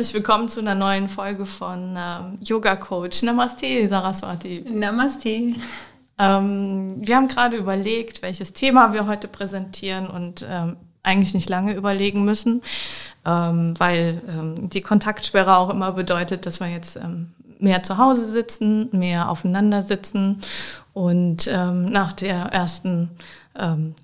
Herzlich willkommen zu einer neuen Folge von ähm, Yoga Coach. Namaste, Saraswati. Namaste. Ähm, wir haben gerade überlegt, welches Thema wir heute präsentieren und ähm, eigentlich nicht lange überlegen müssen, ähm, weil ähm, die Kontaktsperre auch immer bedeutet, dass wir jetzt ähm, mehr zu Hause sitzen, mehr aufeinander sitzen und nach der ersten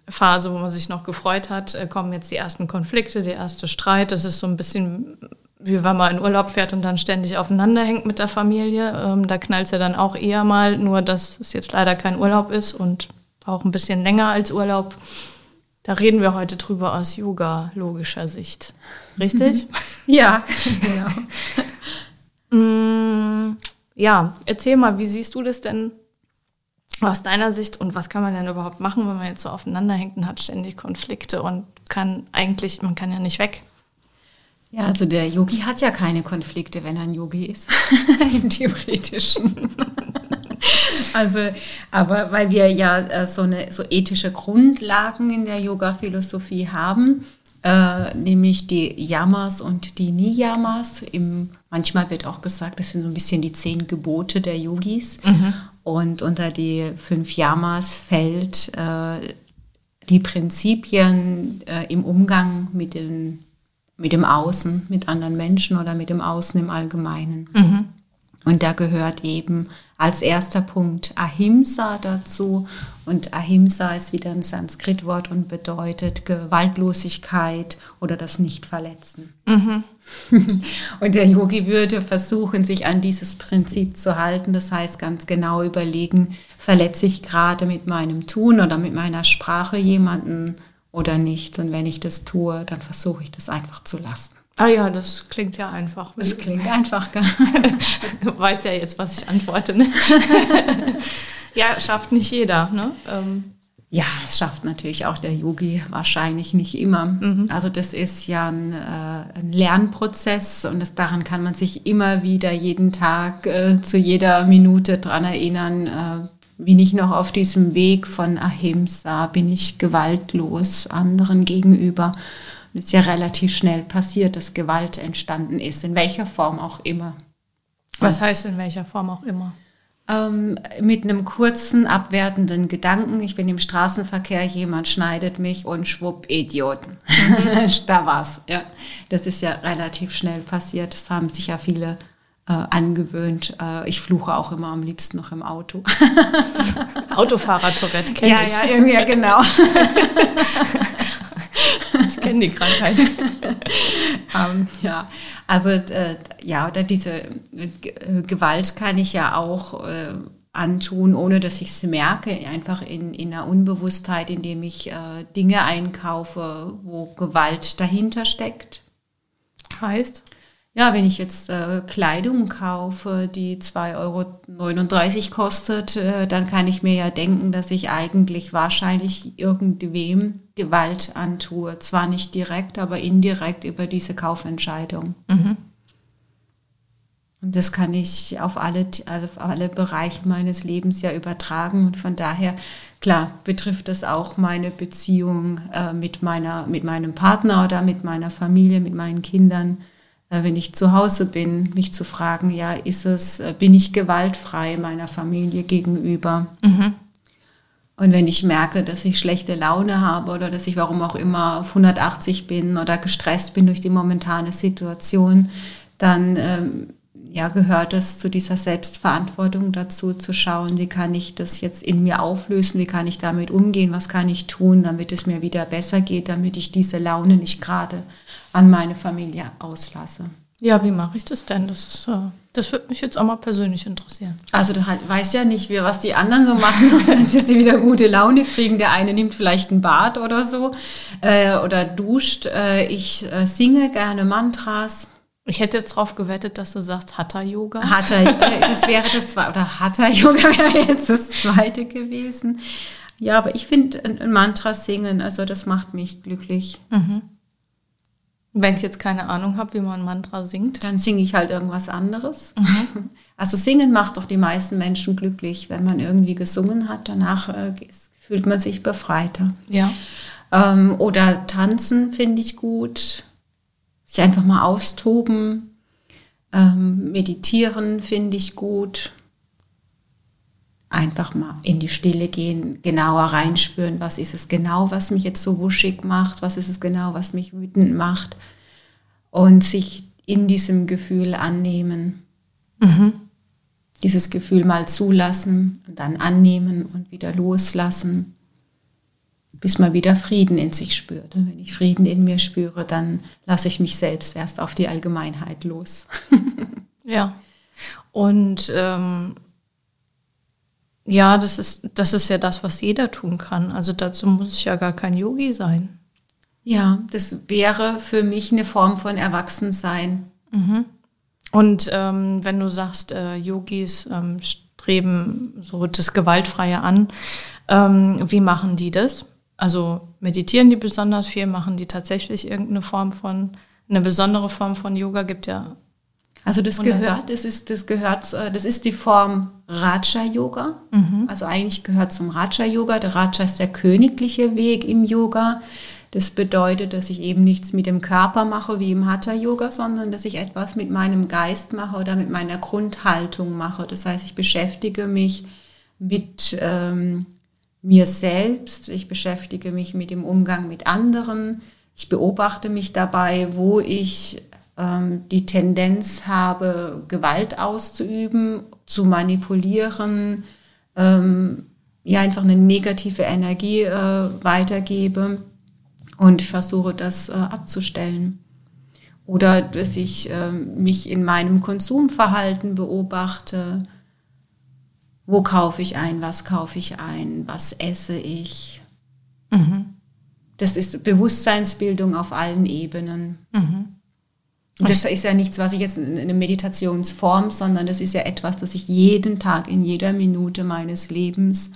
Phase, wo man sich noch gefreut hat, äh, kommen jetzt die ersten Konflikte, der erste Streit. Das ist so ein bisschen wie wenn man in Urlaub fährt und dann ständig aufeinander hängt mit der Familie. Ähm, da knallt es ja dann auch eher mal, nur dass es jetzt leider kein Urlaub ist und auch ein bisschen länger als Urlaub. Da reden wir heute drüber aus Yoga-logischer Sicht. Richtig? ja, genau. mm, ja, erzähl mal, wie siehst du das denn aus deiner Sicht und was kann man denn überhaupt machen, wenn man jetzt so aufeinander hängt und hat ständig Konflikte und kann eigentlich, man kann ja nicht weg. Ja, also der Yogi hat ja keine Konflikte, wenn er ein Yogi ist, im theoretischen. also, aber weil wir ja äh, so eine so ethische Grundlagen in der Yoga-Philosophie haben, äh, nämlich die Yamas und die Niyamas. Im, manchmal wird auch gesagt, das sind so ein bisschen die zehn Gebote der Yogis. Mhm. Und unter die fünf Yamas fällt äh, die Prinzipien äh, im Umgang mit den mit dem Außen, mit anderen Menschen oder mit dem Außen im Allgemeinen. Mhm. Und da gehört eben als erster Punkt Ahimsa dazu. Und Ahimsa ist wieder ein Sanskritwort und bedeutet Gewaltlosigkeit oder das Nichtverletzen. Mhm. und der Yogi würde versuchen, sich an dieses Prinzip zu halten. Das heißt, ganz genau überlegen, verletze ich gerade mit meinem Tun oder mit meiner Sprache jemanden oder nicht. Und wenn ich das tue, dann versuche ich das einfach zu lassen. Ah ja, das klingt ja einfach. Das klingt einfach. du weißt ja jetzt, was ich antworte. Ne? ja, schafft nicht jeder. Ne? Ähm. Ja, es schafft natürlich auch der Yogi wahrscheinlich nicht immer. Mhm. Also das ist ja ein, äh, ein Lernprozess und das, daran kann man sich immer wieder jeden Tag äh, zu jeder Minute dran erinnern, äh, bin ich noch auf diesem Weg von Ahimsa, bin ich gewaltlos anderen gegenüber. Und es ist ja relativ schnell passiert, dass Gewalt entstanden ist, in welcher Form auch immer. Was heißt in welcher Form auch immer? Ähm, mit einem kurzen, abwertenden Gedanken. Ich bin im Straßenverkehr, jemand schneidet mich und schwupp, Idioten. Mhm. da war's. Ja. Das ist ja relativ schnell passiert. Das haben sich ja viele äh, angewöhnt. Äh, ich fluche auch immer am liebsten noch im Auto. Autofahrer-Tourette kenne ja, ich. Ja, irgendwie, ja, genau. ich kenne die Krankheit. um, ja, also äh, ja, oder diese äh, Gewalt kann ich ja auch äh, antun, ohne dass ich es merke, einfach in, in einer Unbewusstheit, indem ich äh, Dinge einkaufe, wo Gewalt dahinter steckt. Heißt? Ja, wenn ich jetzt äh, Kleidung kaufe, die 2,39 Euro kostet, äh, dann kann ich mir ja denken, dass ich eigentlich wahrscheinlich irgendwem Gewalt antue. Zwar nicht direkt, aber indirekt über diese Kaufentscheidung. Mhm. Und das kann ich auf alle, auf alle Bereiche meines Lebens ja übertragen. Und von daher, klar, betrifft das auch meine Beziehung äh, mit, meiner, mit meinem Partner oder mit meiner Familie, mit meinen Kindern wenn ich zu Hause bin, mich zu fragen, ja, ist es, äh, bin ich gewaltfrei meiner Familie gegenüber? Mhm. Und wenn ich merke, dass ich schlechte Laune habe oder dass ich warum auch immer auf 180 bin oder gestresst bin durch die momentane Situation, dann ähm, ja, gehört es zu dieser Selbstverantwortung dazu, zu schauen, wie kann ich das jetzt in mir auflösen, wie kann ich damit umgehen, was kann ich tun, damit es mir wieder besser geht, damit ich diese Laune nicht gerade an meine Familie auslasse. Ja, wie mache ich das denn? Das, ist, das würde mich jetzt auch mal persönlich interessieren. Also du halt, weißt ja nicht, wie, was die anderen so machen, wenn sie wieder gute Laune kriegen. Der eine nimmt vielleicht ein Bad oder so äh, oder duscht. Äh, ich äh, singe gerne Mantras. Ich hätte jetzt darauf gewettet, dass du sagst Hatha-Yoga. Hatha, äh, das wäre das zweite, oder Hatha-Yoga wäre jetzt das zweite gewesen. Ja, aber ich finde ein Mantra singen, also das macht mich glücklich. Mhm. Wenn ich jetzt keine Ahnung habe, wie man ein Mantra singt. Dann singe ich halt irgendwas anderes. Mhm. Also singen macht doch die meisten Menschen glücklich. Wenn man irgendwie gesungen hat, danach äh, fühlt man sich befreiter. Ja. Ähm, oder tanzen finde ich gut. Sich einfach mal austoben. Ähm, meditieren finde ich gut. Einfach mal in die Stille gehen, genauer reinspüren, was ist es genau, was mich jetzt so wuschig macht, was ist es genau, was mich wütend macht. Und sich in diesem Gefühl annehmen. Mhm. Dieses Gefühl mal zulassen und dann annehmen und wieder loslassen bis man wieder Frieden in sich spürt. Und wenn ich Frieden in mir spüre, dann lasse ich mich selbst erst auf die Allgemeinheit los. ja. Und ähm, ja, das ist, das ist ja das, was jeder tun kann. Also dazu muss ich ja gar kein Yogi sein. Ja, das wäre für mich eine Form von Erwachsensein. Mhm. Und ähm, wenn du sagst, äh, Yogis ähm, streben so das Gewaltfreie an, ähm, wie machen die das? Also meditieren die besonders viel, machen die tatsächlich irgendeine Form von, eine besondere Form von Yoga gibt ja. Also das gehört, das ist, das gehört, äh, das ist die Form Raja Yoga. Mhm. Also eigentlich gehört zum Raja Yoga. Der Raja ist der königliche Weg im Yoga. Das bedeutet, dass ich eben nichts mit dem Körper mache wie im Hatha Yoga, sondern dass ich etwas mit meinem Geist mache oder mit meiner Grundhaltung mache. Das heißt, ich beschäftige mich mit ähm, mir selbst, ich beschäftige mich mit dem Umgang mit anderen, ich beobachte mich dabei, wo ich die Tendenz habe, Gewalt auszuüben, zu manipulieren, ähm, ja einfach eine negative Energie äh, weitergebe und versuche das äh, abzustellen. Oder dass ich äh, mich in meinem Konsumverhalten beobachte, wo kaufe ich ein, was kaufe ich ein, was esse ich. Mhm. Das ist Bewusstseinsbildung auf allen Ebenen. Mhm. Das ist ja nichts, was ich jetzt in eine Meditationsform, sondern das ist ja etwas, das sich jeden Tag, in jeder Minute meines Lebens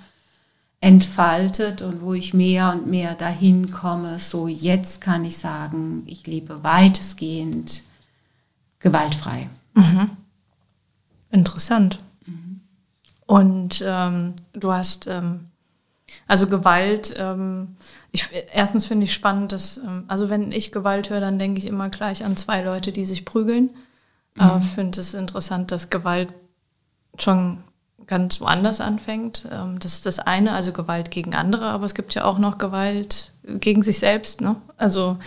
entfaltet und wo ich mehr und mehr dahin komme. So jetzt kann ich sagen, ich lebe weitestgehend gewaltfrei. Mhm. Interessant. Und ähm, du hast, ähm, also Gewalt, ähm, ich, erstens finde ich spannend, dass, ähm, also wenn ich Gewalt höre, dann denke ich immer gleich an zwei Leute, die sich prügeln. Mhm. Äh, finde es interessant, dass Gewalt schon ganz woanders anfängt. Ähm, das ist das eine, also Gewalt gegen andere, aber es gibt ja auch noch Gewalt gegen sich selbst. Ne? Also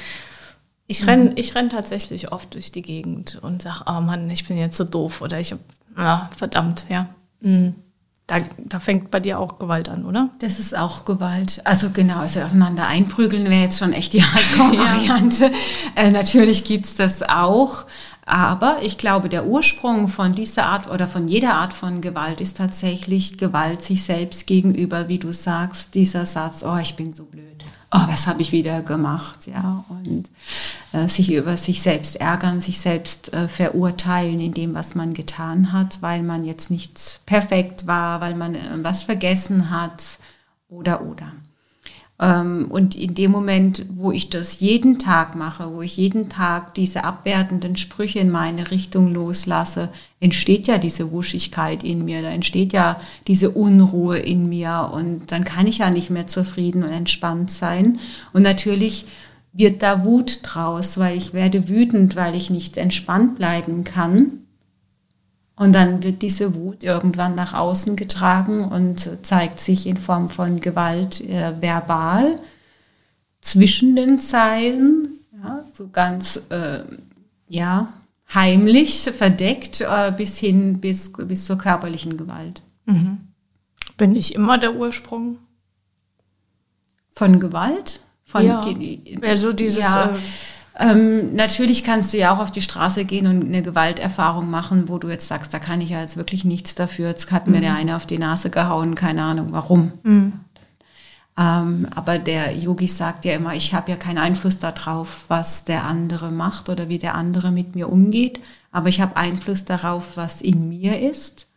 ich renne mhm. ich renn tatsächlich oft durch die Gegend und sage, oh Mann, ich bin jetzt so doof oder ich habe, ja, verdammt, ja. Mhm. Da, da, fängt bei dir auch Gewalt an, oder? Das ist auch Gewalt. Also genau, also aufeinander einprügeln wäre jetzt schon echt die Hardcore-Variante. Ja. Äh, natürlich gibt's das auch. Aber ich glaube, der Ursprung von dieser Art oder von jeder Art von Gewalt ist tatsächlich Gewalt sich selbst gegenüber, wie du sagst, dieser Satz, oh, ich bin so blöd oh, was habe ich wieder gemacht, ja, und äh, sich über sich selbst ärgern, sich selbst äh, verurteilen in dem, was man getan hat, weil man jetzt nicht perfekt war, weil man äh, was vergessen hat oder oder. Ähm, und in dem Moment, wo ich das jeden Tag mache, wo ich jeden Tag diese abwertenden Sprüche in meine Richtung loslasse, entsteht ja diese Wuschigkeit in mir, da entsteht ja diese Unruhe in mir und dann kann ich ja nicht mehr zufrieden und entspannt sein. Und natürlich wird da Wut draus, weil ich werde wütend, weil ich nicht entspannt bleiben kann. Und dann wird diese Wut irgendwann nach außen getragen und zeigt sich in Form von Gewalt äh, verbal zwischen den Zeilen, ja, so ganz äh, ja, heimlich, verdeckt, äh, bis hin bis, bis zur körperlichen Gewalt. Mhm. Bin ich immer der Ursprung? Von Gewalt? Von ja. Die, also dieses. Ja, äh, ähm, natürlich kannst du ja auch auf die Straße gehen und eine Gewalterfahrung machen, wo du jetzt sagst, da kann ich ja jetzt wirklich nichts dafür. Jetzt hat mir mhm. der eine auf die Nase gehauen, keine Ahnung warum. Mhm. Ähm, aber der Yogi sagt ja immer, ich habe ja keinen Einfluss darauf, was der andere macht oder wie der andere mit mir umgeht. Aber ich habe Einfluss darauf, was in mir ist.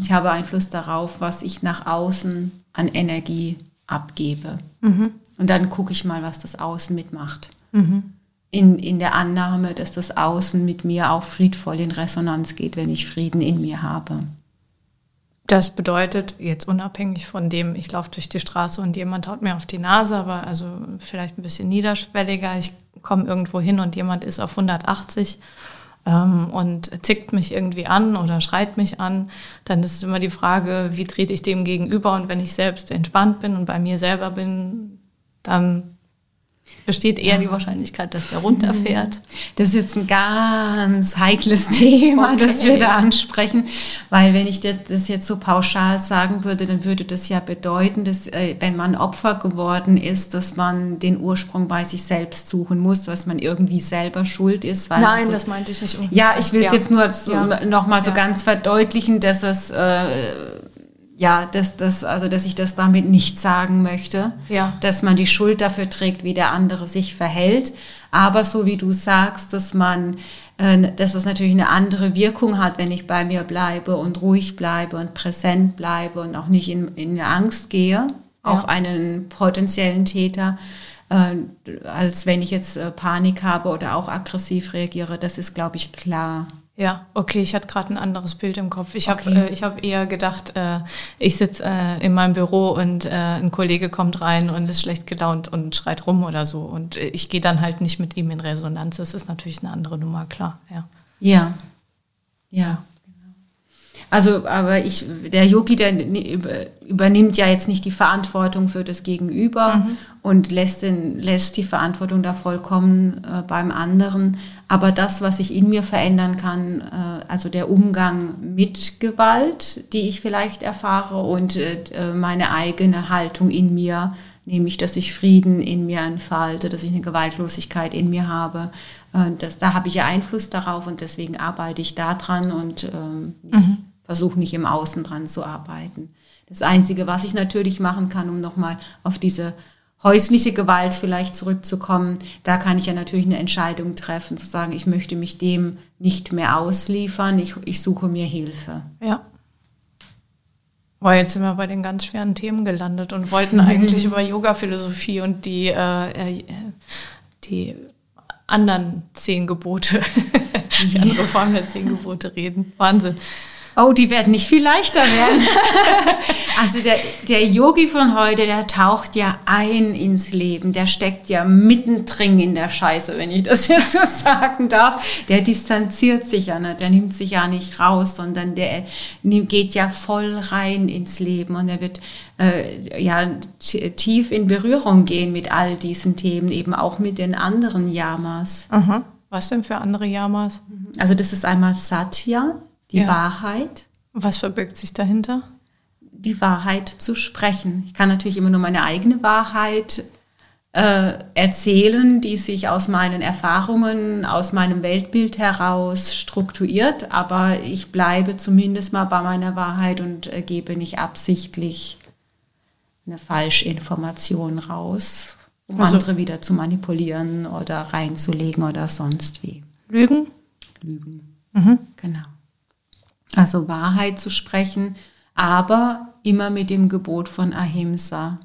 Ich habe Einfluss darauf, was ich nach außen an Energie abgebe. Mhm. Und dann gucke ich mal, was das Außen mitmacht. Mhm. In, in der Annahme, dass das Außen mit mir auch friedvoll in Resonanz geht, wenn ich Frieden in mir habe. Das bedeutet, jetzt unabhängig von dem, ich laufe durch die Straße und jemand haut mir auf die Nase, aber also vielleicht ein bisschen niederschwelliger, ich komme irgendwo hin und jemand ist auf 180 ähm, und zickt mich irgendwie an oder schreit mich an, dann ist es immer die Frage, wie trete ich dem gegenüber? Und wenn ich selbst entspannt bin und bei mir selber bin, dann besteht eher die Wahrscheinlichkeit, dass der runterfährt. Das ist jetzt ein ganz heikles Thema, okay. das wir da ansprechen, weil wenn ich das jetzt so pauschal sagen würde, dann würde das ja bedeuten, dass äh, wenn man Opfer geworden ist, dass man den Ursprung bei sich selbst suchen muss, dass man irgendwie selber schuld ist. Nein, so, das meinte ich nicht. Ja, ich will es ja. jetzt nur so ja. nochmal so ja. ganz verdeutlichen, dass es äh, ja, dass, dass, also, dass ich das damit nicht sagen möchte, ja. dass man die Schuld dafür trägt, wie der andere sich verhält. Aber so wie du sagst, dass man, äh, dass es natürlich eine andere Wirkung hat, wenn ich bei mir bleibe und ruhig bleibe und präsent bleibe und auch nicht in, in Angst gehe ja. auf einen potenziellen Täter, äh, als wenn ich jetzt äh, Panik habe oder auch aggressiv reagiere. Das ist, glaube ich, klar. Ja, okay, ich hatte gerade ein anderes Bild im Kopf. Ich okay. habe äh, hab eher gedacht, äh, ich sitze äh, in meinem Büro und äh, ein Kollege kommt rein und ist schlecht gelaunt und schreit rum oder so. Und äh, ich gehe dann halt nicht mit ihm in Resonanz. Das ist natürlich eine andere Nummer, klar. Ja. Ja. Ja. Also, aber ich, der Yogi, der übernimmt ja jetzt nicht die Verantwortung für das Gegenüber mhm. und lässt, den, lässt die Verantwortung da vollkommen äh, beim anderen. Aber das, was ich in mir verändern kann, äh, also der Umgang mit Gewalt, die ich vielleicht erfahre und äh, meine eigene Haltung in mir, nämlich, dass ich Frieden in mir entfalte, dass ich eine Gewaltlosigkeit in mir habe, äh, das, da habe ich ja Einfluss darauf und deswegen arbeite ich daran und ähm, mhm versuche nicht im Außen dran zu arbeiten. Das Einzige, was ich natürlich machen kann, um nochmal auf diese häusliche Gewalt vielleicht zurückzukommen, da kann ich ja natürlich eine Entscheidung treffen, zu sagen, ich möchte mich dem nicht mehr ausliefern, ich, ich suche mir Hilfe. Ja. Boah, jetzt sind wir bei den ganz schweren Themen gelandet und wollten eigentlich über Yoga-Philosophie und die, äh, äh, die anderen zehn Gebote, die andere Form der zehn Gebote reden. Wahnsinn. Oh, die werden nicht viel leichter werden. also der, der Yogi von heute, der taucht ja ein ins Leben. Der steckt ja mittendrin in der Scheiße, wenn ich das jetzt so sagen darf. Der distanziert sich ja nicht, der nimmt sich ja nicht raus, sondern der geht ja voll rein ins Leben und er wird äh, ja tief in Berührung gehen mit all diesen Themen, eben auch mit den anderen Yamas. Mhm. Was denn für andere Yamas? Also das ist einmal Satya, die ja. Wahrheit. Was verbirgt sich dahinter? Die Wahrheit zu sprechen. Ich kann natürlich immer nur meine eigene Wahrheit äh, erzählen, die sich aus meinen Erfahrungen, aus meinem Weltbild heraus strukturiert, aber ich bleibe zumindest mal bei meiner Wahrheit und äh, gebe nicht absichtlich eine Falschinformation raus, um also, andere wieder zu manipulieren oder reinzulegen oder sonst wie. Lügen? Lügen. Mhm. Genau. Also Wahrheit zu sprechen, aber immer mit dem Gebot von Ahimsa.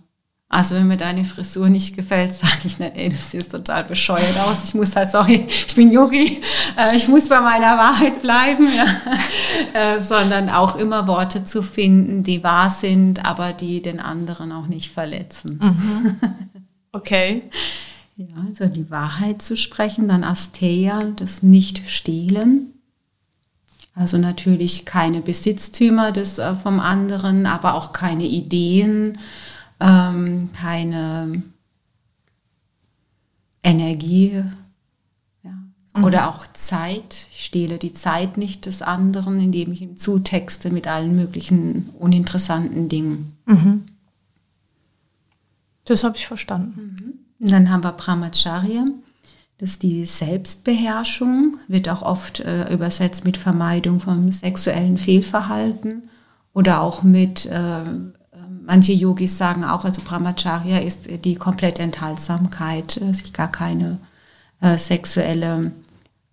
Also wenn mir deine Frisur nicht gefällt, sage ich nicht, ey, das sieht total bescheuert aus. Ich muss halt, sorry, ich bin Yogi, äh, ich muss bei meiner Wahrheit bleiben, ja. äh, sondern auch immer Worte zu finden, die wahr sind, aber die den anderen auch nicht verletzen. Mhm. Okay. Ja, also die Wahrheit zu sprechen, dann Asteya, das Nicht-Stehlen. Also natürlich keine Besitztümer des, äh, vom anderen, aber auch keine Ideen, ähm, keine Energie ja, Mhm. Oder auch Zeit. Ich stehle die Zeit nicht des anderen, indem ich ihm zutexte mit allen möglichen uninteressanten Dingen. Mhm. Das habe ich verstanden. Mhm. Dann haben wir Brahmacharya. Das ist die Selbstbeherrschung, wird auch oft äh, übersetzt mit Vermeidung von sexuellen Fehlverhalten oder auch mit, äh, manche Yogis sagen auch, also Brahmacharya ist die komplette Enthaltsamkeit, dass ich gar keine äh, sexuelle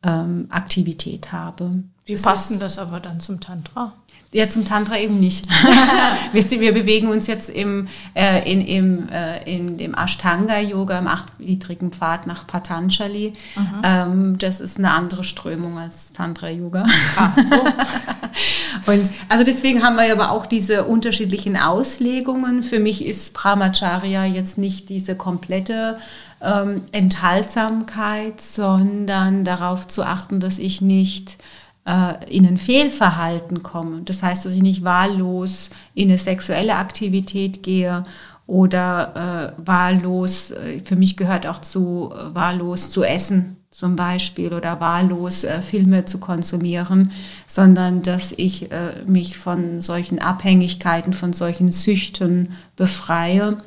ähm, Aktivität habe. Wie passt denn das aber dann zum Tantra? Ja, zum Tantra eben nicht. Wir bewegen uns jetzt im, äh, in, im, äh, in dem Ashtanga-Yoga, im achtgliedrigen Pfad nach Patanjali. Mhm. Ähm, das ist eine andere Strömung als Tantra-Yoga. Ach so. Und also deswegen haben wir aber auch diese unterschiedlichen Auslegungen. Für mich ist Brahmacharya jetzt nicht diese komplette ähm, Enthaltsamkeit, sondern darauf zu achten, dass ich nicht äh, in ein Fehlverhalten komme. Das heißt, dass ich nicht wahllos in eine sexuelle Aktivität gehe oder äh, wahllos, äh, für mich gehört auch zu, äh, wahllos zu essen zum Beispiel oder wahllos äh, Filme zu konsumieren, sondern dass ich äh, mich von solchen Abhängigkeiten, von solchen Süchten befreie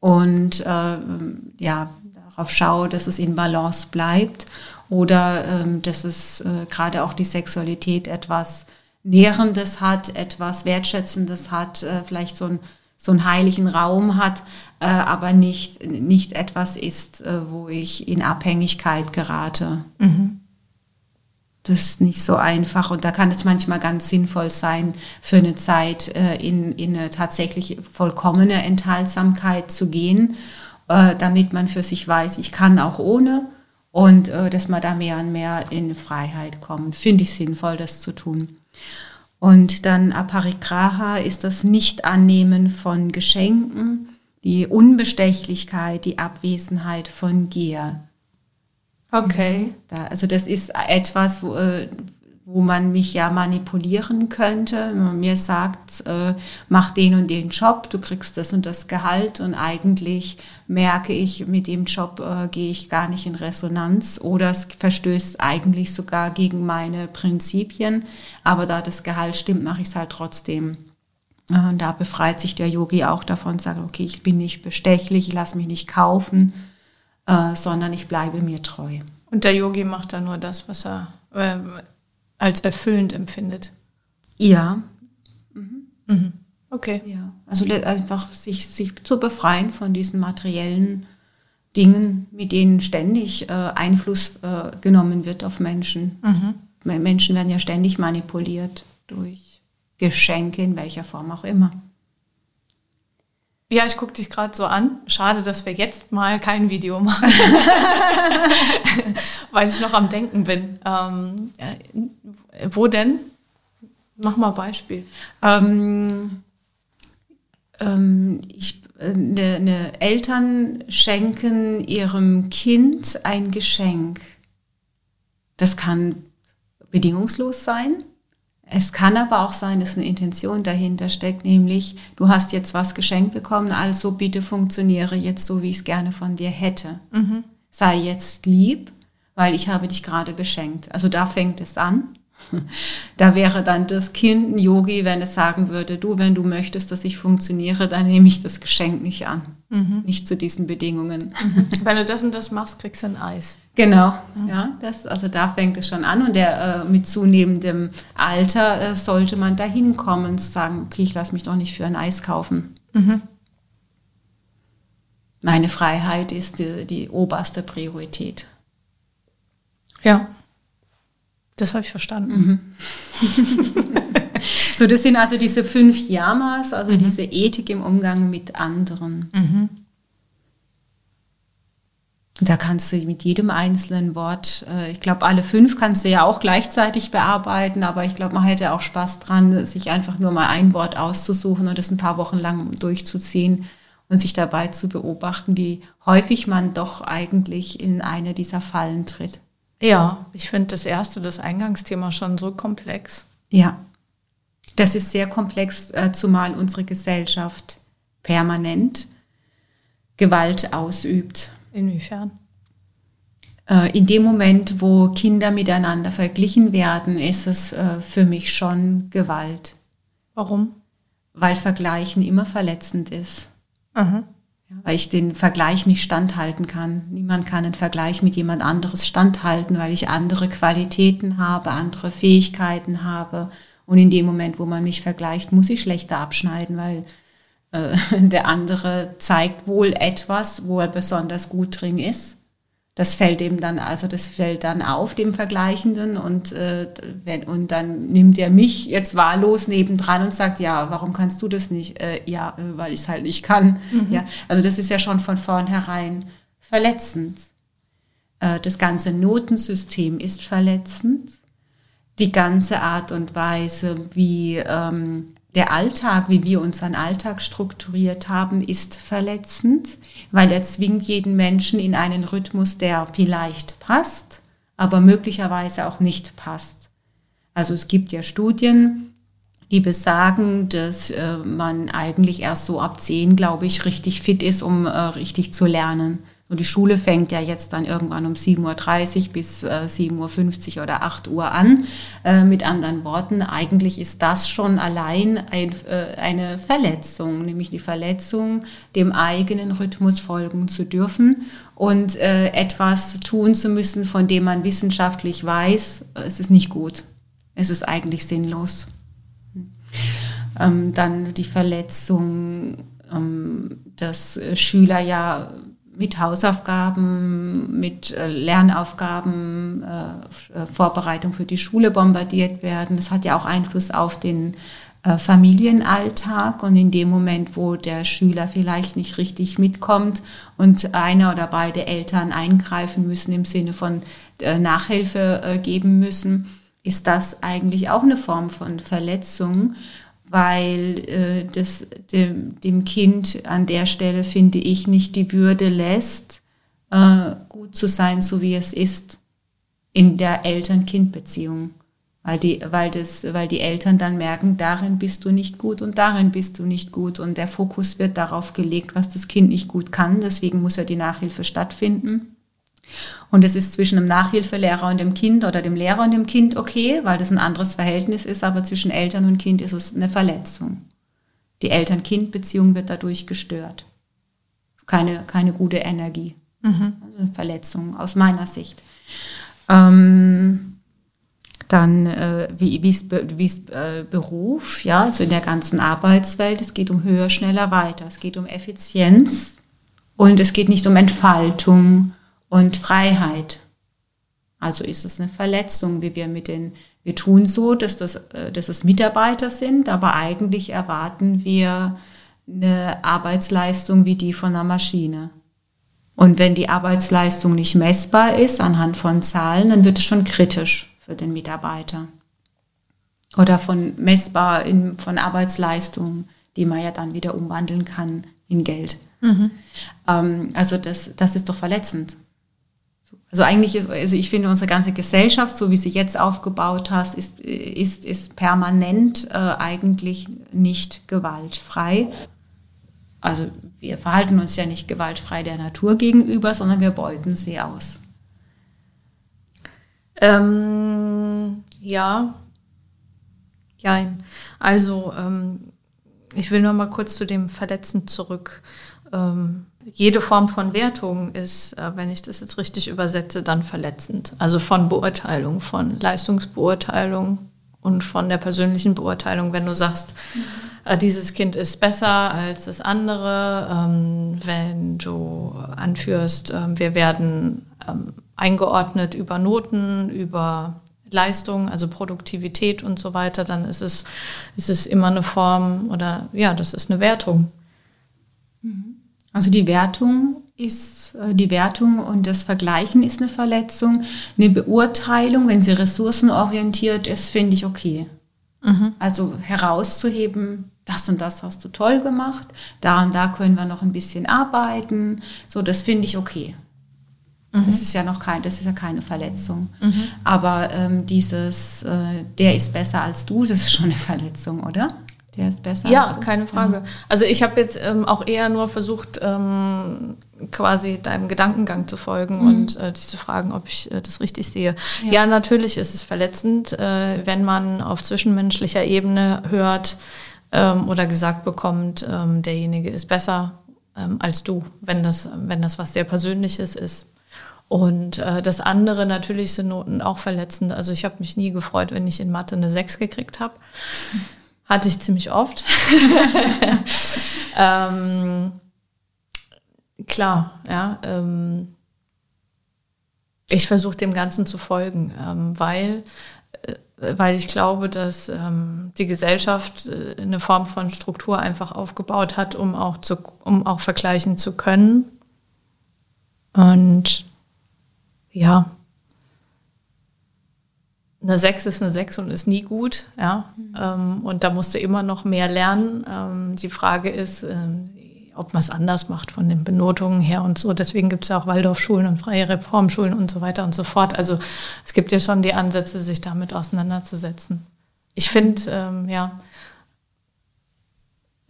und äh, ja, darauf schaue, dass es in Balance bleibt oder ähm, dass es äh, gerade auch die Sexualität etwas Nährendes hat, etwas Wertschätzendes hat, äh, vielleicht so, ein, so einen heiligen Raum hat, äh, aber nicht, nicht etwas ist, äh, wo ich in Abhängigkeit gerate. Mhm. Das ist nicht so einfach und da kann es manchmal ganz sinnvoll sein, für eine Zeit äh, in, in eine tatsächlich vollkommene Enthaltsamkeit zu gehen, äh, damit man für sich weiß, ich kann auch ohne und äh, dass man da mehr und mehr in Freiheit kommt. Finde ich sinnvoll, das zu tun. Und dann Aparigraha ist das Nicht-Annehmen von Geschenken, die Unbestechlichkeit, die Abwesenheit von Gier. Okay. Da, also das ist etwas, wo, äh, wo man mich ja manipulieren könnte. Wenn man mir sagt, äh, mach den und den Job, du kriegst das und das Gehalt und eigentlich merke ich, mit dem Job äh, gehe ich gar nicht in Resonanz oder es verstößt eigentlich sogar gegen meine Prinzipien, aber da das Gehalt stimmt, mache ich es halt trotzdem. Äh, und da befreit sich der Yogi auch davon, sagt, okay, ich bin nicht bestechlich, ich lasse mich nicht kaufen, äh, sondern ich bleibe mir treu. Und der Yogi macht dann nur das, was er äh, als erfüllend empfindet. Ja. Mhm. Mhm. Okay. Ja. Also einfach sich, sich zu befreien von diesen materiellen Dingen, mit denen ständig äh, Einfluss äh, genommen wird auf Menschen. Mhm. Menschen werden ja ständig manipuliert durch Geschenke in welcher Form auch immer. Ja, ich gucke dich gerade so an. Schade, dass wir jetzt mal kein Video machen, weil ich noch am Denken bin. Ähm, äh, wo denn? Mach mal Beispiel. Ähm, ähm, ich, ne, ne Eltern schenken ihrem Kind ein Geschenk. Das kann bedingungslos sein. Es kann aber auch sein, dass eine Intention dahinter steckt, nämlich du hast jetzt was geschenkt bekommen, also bitte funktioniere jetzt so, wie ich es gerne von dir hätte. Mhm. Sei jetzt lieb, weil ich habe dich gerade beschenkt. Also da fängt es an. Da wäre dann das Kind ein Yogi, wenn es sagen würde, du, wenn du möchtest, dass ich funktioniere, dann nehme ich das Geschenk nicht an. Mhm. Nicht zu diesen Bedingungen. Mhm. Wenn du das und das machst, kriegst du ein Eis. Genau, mhm. ja, das, also da fängt es schon an und der, äh, mit zunehmendem Alter äh, sollte man da hinkommen, zu sagen, okay, ich lasse mich doch nicht für ein Eis kaufen. Mhm. Meine Freiheit ist die, die oberste Priorität. Ja. Das habe ich verstanden. Mhm. so, das sind also diese fünf Yamas, also mhm. diese Ethik im Umgang mit anderen. Mhm. Da kannst du mit jedem einzelnen Wort, äh, ich glaube, alle fünf kannst du ja auch gleichzeitig bearbeiten, aber ich glaube, man hätte auch Spaß dran, sich einfach nur mal ein Wort auszusuchen und das ein paar Wochen lang durchzuziehen und sich dabei zu beobachten, wie häufig man doch eigentlich in eine dieser Fallen tritt. Ja, ich finde das erste, das Eingangsthema schon so komplex. Ja, das ist sehr komplex, äh, zumal unsere Gesellschaft permanent Gewalt ausübt. Inwiefern? äh, in dem Moment, wo Kinder miteinander verglichen werden, ist es äh, für mich schon Gewalt. Warum? Weil Vergleichen immer verletzend ist. Mhm. Ja, weil ich den Vergleich nicht standhalten kann. Niemand kann einen Vergleich mit jemand anderes standhalten, weil ich andere Qualitäten habe, andere Fähigkeiten habe. Und in dem Moment, wo man mich vergleicht, muss ich schlechter abschneiden, weil äh, der andere zeigt wohl etwas, wo er besonders gut drin ist das fällt eben dann, also das fällt dann auf dem Vergleichenden und, äh, wenn, und dann nimmt er mich jetzt wahllos nebendran und sagt, ja, warum kannst du das nicht? Äh, ja, äh, weil ich es halt nicht kann. Mhm. Ja, also das ist ja schon von vornherein verletzend. Äh, das ganze Notensystem ist verletzend. Die ganze Art und Weise, wie ähm, der Alltag, wie wir unseren Alltag strukturiert haben, ist verletzend, weil er zwingt jeden Menschen in einen Rhythmus, der vielleicht passt, aber möglicherweise auch nicht passt. Also es gibt ja Studien, die besagen, dass äh, man eigentlich erst so ab zehn, glaube ich, richtig fit ist, um äh, richtig zu lernen. Und die Schule fängt ja jetzt dann irgendwann um 7.30 Uhr bis äh, 7.50 Uhr oder 8 Uhr an. Äh, mit anderen Worten, eigentlich ist das schon allein ein, äh, eine Verletzung, nämlich die Verletzung, dem eigenen Rhythmus folgen zu dürfen und äh, etwas tun zu müssen, von dem man wissenschaftlich weiß, es ist nicht gut. Es ist eigentlich sinnlos. Ähm, dann die Verletzung, ähm, dass Schüler ja mit Hausaufgaben, mit äh, Lernaufgaben, äh, äh, Vorbereitung für die Schule bombardiert werden. Das hat ja auch Einfluss auf den Familienalltag und in dem Moment, wo der Schüler vielleicht nicht richtig mitkommt und einer oder beide Eltern eingreifen müssen im Sinne von Nachhilfe geben müssen, ist das eigentlich auch eine Form von Verletzung weil äh, das dem, dem Kind an der Stelle, finde ich, nicht die Würde lässt, äh, gut zu sein, so wie es ist in der Eltern-Kind-Beziehung. Weil die, weil, das, weil die Eltern dann merken, darin bist du nicht gut und darin bist du nicht gut. Und der Fokus wird darauf gelegt, was das Kind nicht gut kann. Deswegen muss ja die Nachhilfe stattfinden. Und es ist zwischen dem Nachhilfelehrer und dem Kind oder dem Lehrer und dem Kind okay, weil das ein anderes Verhältnis ist, aber zwischen Eltern und Kind ist es eine Verletzung. Die Eltern-Kind-Beziehung wird dadurch gestört. Keine, keine gute Energie. Mhm. Also eine Verletzung aus meiner Sicht. Ähm, dann äh, wie wie's, wie's, äh, Beruf, ja, also in der ganzen Arbeitswelt, es geht um höher, schneller, weiter. Es geht um Effizienz und es geht nicht um Entfaltung und Freiheit. Also ist es eine Verletzung, wie wir mit den, wir tun so, dass das, äh, dass es Mitarbeiter sind, aber eigentlich erwarten wir eine Arbeitsleistung wie die von einer Maschine. Und wenn die Arbeitsleistung nicht messbar ist anhand von Zahlen, dann wird es schon kritisch für den Mitarbeiter. Oder von messbar in, von Arbeitsleistung, die man ja dann wieder umwandeln kann in Geld. Mhm. Ähm, also das, das ist doch verletzend. Also eigentlich ist, also ich finde, unsere ganze Gesellschaft, so wie sie jetzt aufgebaut hast, ist, ist, ist permanent äh, eigentlich nicht gewaltfrei. Also wir verhalten uns ja nicht gewaltfrei der Natur gegenüber, sondern wir beuten sie aus. Ähm, ja, ja. Also ähm, ich will noch mal kurz zu dem Verletzen zurück. Ähm, jede Form von Wertung ist, äh, wenn ich das jetzt richtig übersetze, dann verletzend. Also von Beurteilung, von Leistungsbeurteilung und von der persönlichen Beurteilung, wenn du sagst, mhm. dieses Kind ist besser als das andere, ähm, wenn du anführst, ähm, wir werden eingeordnet über Noten, über Leistung, also Produktivität und so weiter, dann ist es, ist es immer eine Form oder ja, das ist eine Wertung. Also die Wertung ist äh, die Wertung und das Vergleichen ist eine Verletzung. Eine Beurteilung, wenn sie ressourcenorientiert ist, finde ich okay. Mhm. Also herauszuheben, das und das hast du toll gemacht, da und da können wir noch ein bisschen arbeiten. So, das finde ich okay. Mhm. Das ist ja noch kein, das ist ja keine Verletzung. Mhm. Aber ähm, dieses, äh, der ist besser als du, das ist schon eine Verletzung, oder? Der ist besser. Ja, keine Frage. Ja. Also ich habe jetzt ähm, auch eher nur versucht, ähm, quasi deinem Gedankengang zu folgen mhm. und äh, dich zu fragen, ob ich äh, das richtig sehe. Ja. ja. natürlich ist es verletzend, äh, wenn man auf zwischenmenschlicher Ebene hört ähm, oder gesagt bekommt, ähm, derjenige ist besser ähm, als du, wenn das, wenn das was sehr Persönliches ist. Und äh, das andere natürlich sind Noten auch verletzend. Also ich habe mich nie gefreut, wenn ich in Mathe eine 6 gekriegt habe. Hatte ich ziemlich oft. ähm, klar, ja. Ähm, ich versuche dem Ganzen zu folgen, ähm, weil, äh, weil ich glaube, dass ähm, die Gesellschaft äh, eine Form von Struktur einfach aufgebaut hat, um auch, zu, um auch vergleichen zu können. Und ja, eine 6 ist eine 6 und ist nie gut, ja. Mhm. Ähm, und da musst du immer noch mehr lernen. Ähm, die Frage ist, äh, ob man es anders macht von den Benotungen her und so. Deswegen gibt es ja auch Waldorfschulen und freie Reformschulen und so weiter und so fort. Also es gibt ja schon die Ansätze, sich damit auseinanderzusetzen. Ich finde, ähm, ja,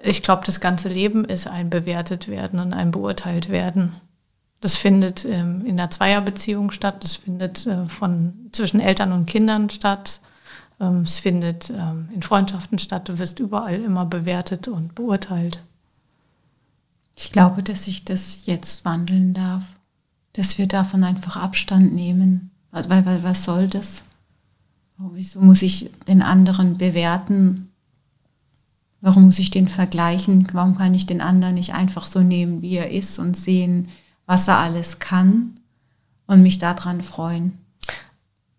ich glaube, das ganze Leben ist ein bewertet werden und ein beurteilt werden. Das findet ähm, in der Zweierbeziehung statt, das findet äh, von, zwischen Eltern und Kindern statt, ähm, es findet ähm, in Freundschaften statt, du wirst überall immer bewertet und beurteilt. Ich glaube, dass sich das jetzt wandeln darf, dass wir davon einfach Abstand nehmen, weil, weil was soll das? Wieso muss ich den anderen bewerten? Warum muss ich den vergleichen? Warum kann ich den anderen nicht einfach so nehmen, wie er ist und sehen, was er alles kann und mich daran freuen.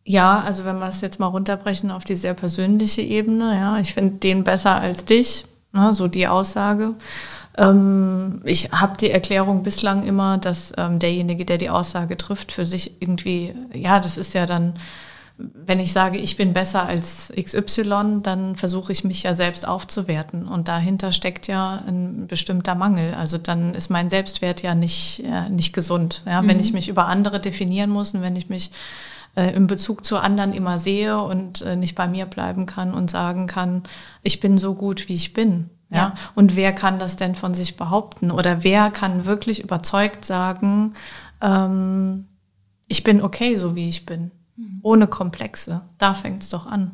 Ja, also wenn wir es jetzt mal runterbrechen auf die sehr persönliche Ebene, ja, ich finde den besser als dich, ne, so die Aussage. Ähm, ich habe die Erklärung bislang immer, dass ähm, derjenige, der die Aussage trifft, für sich irgendwie, ja, das ist ja dann wenn ich sage, ich bin besser als XY, dann versuche ich mich ja selbst aufzuwerten. Und dahinter steckt ja ein bestimmter Mangel. Also dann ist mein Selbstwert ja nicht, äh, nicht gesund. Ja? Mhm. Wenn ich mich über andere definieren muss und wenn ich mich äh, in Bezug zu anderen immer sehe und äh, nicht bei mir bleiben kann und sagen kann, ich bin so gut, wie ich bin. Ja? ja. Und wer kann das denn von sich behaupten? Oder wer kann wirklich überzeugt sagen, ähm, ich bin okay, so wie ich bin? Mhm. Ohne Komplexe. Da fängt es doch an.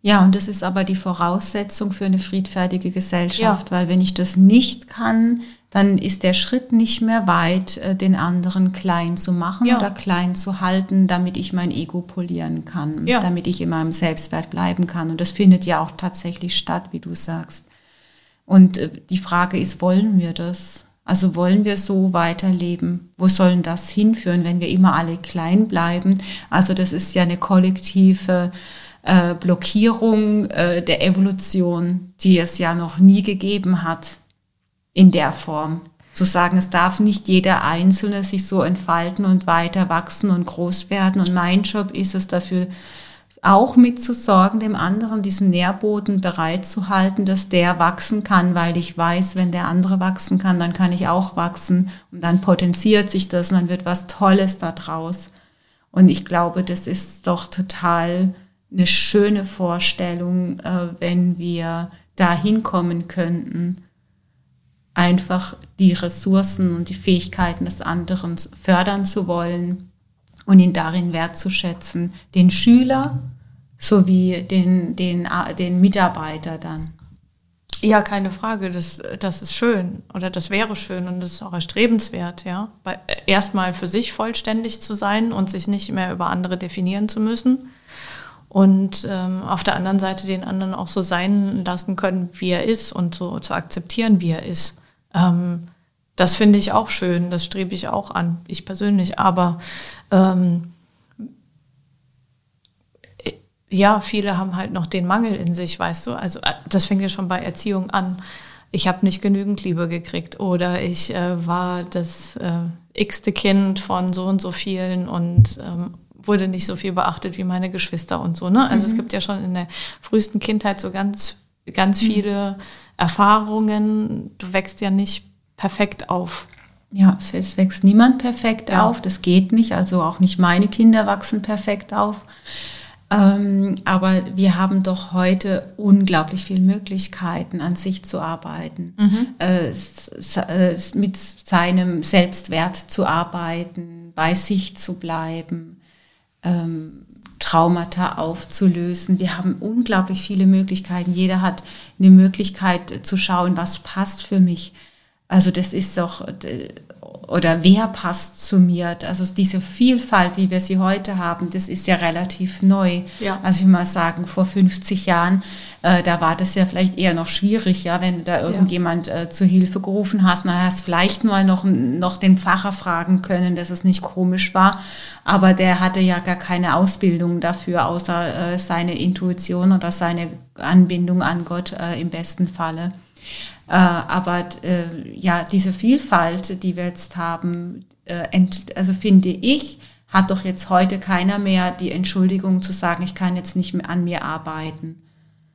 Ja, und das ist aber die Voraussetzung für eine friedfertige Gesellschaft, ja. weil wenn ich das nicht kann, dann ist der Schritt nicht mehr weit, äh, den anderen klein zu machen ja. oder klein zu halten, damit ich mein Ego polieren kann, ja. damit ich in meinem Selbstwert bleiben kann. Und das findet ja auch tatsächlich statt, wie du sagst. Und äh, die Frage ist, wollen wir das? Also wollen wir so weiterleben? Wo sollen das hinführen, wenn wir immer alle klein bleiben? Also das ist ja eine kollektive äh, Blockierung äh, der Evolution, die es ja noch nie gegeben hat in der Form. Zu sagen, es darf nicht jeder Einzelne sich so entfalten und weiter wachsen und groß werden. Und mein Job ist es dafür, auch mitzusorgen, dem anderen diesen Nährboden bereitzuhalten, dass der wachsen kann, weil ich weiß, wenn der andere wachsen kann, dann kann ich auch wachsen und dann potenziert sich das und dann wird was Tolles daraus. Und ich glaube, das ist doch total eine schöne Vorstellung, äh, wenn wir da hinkommen könnten, einfach die Ressourcen und die Fähigkeiten des anderen fördern zu wollen und ihn darin wertzuschätzen, den Schüler sowie den, den, den Mitarbeiter dann. Ja, keine Frage. Das, das ist schön oder das wäre schön und das ist auch erstrebenswert, ja. Erstmal für sich vollständig zu sein und sich nicht mehr über andere definieren zu müssen. Und ähm, auf der anderen Seite den anderen auch so sein lassen können, wie er ist und so zu akzeptieren, wie er ist. Ähm, das finde ich auch schön, das strebe ich auch an, ich persönlich. Aber ähm, ja, viele haben halt noch den Mangel in sich, weißt du. Also äh, das fängt ja schon bei Erziehung an. Ich habe nicht genügend Liebe gekriegt oder ich äh, war das äh, x-te Kind von so und so vielen und ähm, wurde nicht so viel beachtet wie meine Geschwister und so. Ne? Also mhm. es gibt ja schon in der frühesten Kindheit so ganz, ganz mhm. viele Erfahrungen. Du wächst ja nicht perfekt auf. Ja, es wächst niemand perfekt ja. auf, das geht nicht, also auch nicht meine Kinder wachsen perfekt auf. Ähm, aber wir haben doch heute unglaublich viele Möglichkeiten, an sich zu arbeiten, mhm. äh, äh mit seinem Selbstwert zu arbeiten, bei sich zu bleiben, ähm, Traumata aufzulösen. Wir haben unglaublich viele Möglichkeiten. Jeder hat eine Möglichkeit zu schauen, was passt für mich. Also das ist doch, oder wer passt zu mir? Also diese Vielfalt, wie wir sie heute haben, das ist ja relativ neu. Ja. Also ich mal sagen, vor 50 Jahren, äh, da war das ja vielleicht eher noch schwierig, ja, wenn du da irgendjemand ja. äh, zu Hilfe gerufen hast, na, hast vielleicht mal noch, noch den Pfarrer fragen können, dass es nicht komisch war, aber der hatte ja gar keine Ausbildung dafür, außer äh, seine Intuition oder seine Anbindung an Gott äh, im besten Falle. Äh, aber äh, ja, diese Vielfalt, die wir jetzt haben, äh, also finde ich, hat doch jetzt heute keiner mehr die Entschuldigung zu sagen, ich kann jetzt nicht mehr an mir arbeiten.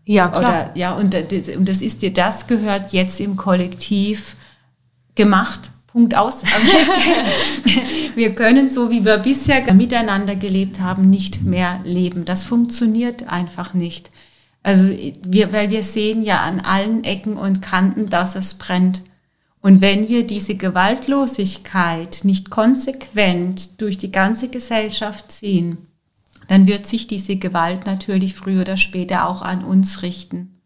Ja, klar. Oder, ja, und, und das ist dir, das gehört jetzt im Kollektiv gemacht. Punkt aus. Wir können so, wie wir bisher miteinander gelebt haben, nicht mehr leben. Das funktioniert einfach nicht. Also wir, weil wir sehen ja an allen Ecken und Kanten, dass es brennt. Und wenn wir diese Gewaltlosigkeit nicht konsequent durch die ganze Gesellschaft ziehen, dann wird sich diese Gewalt natürlich früher oder später auch an uns richten.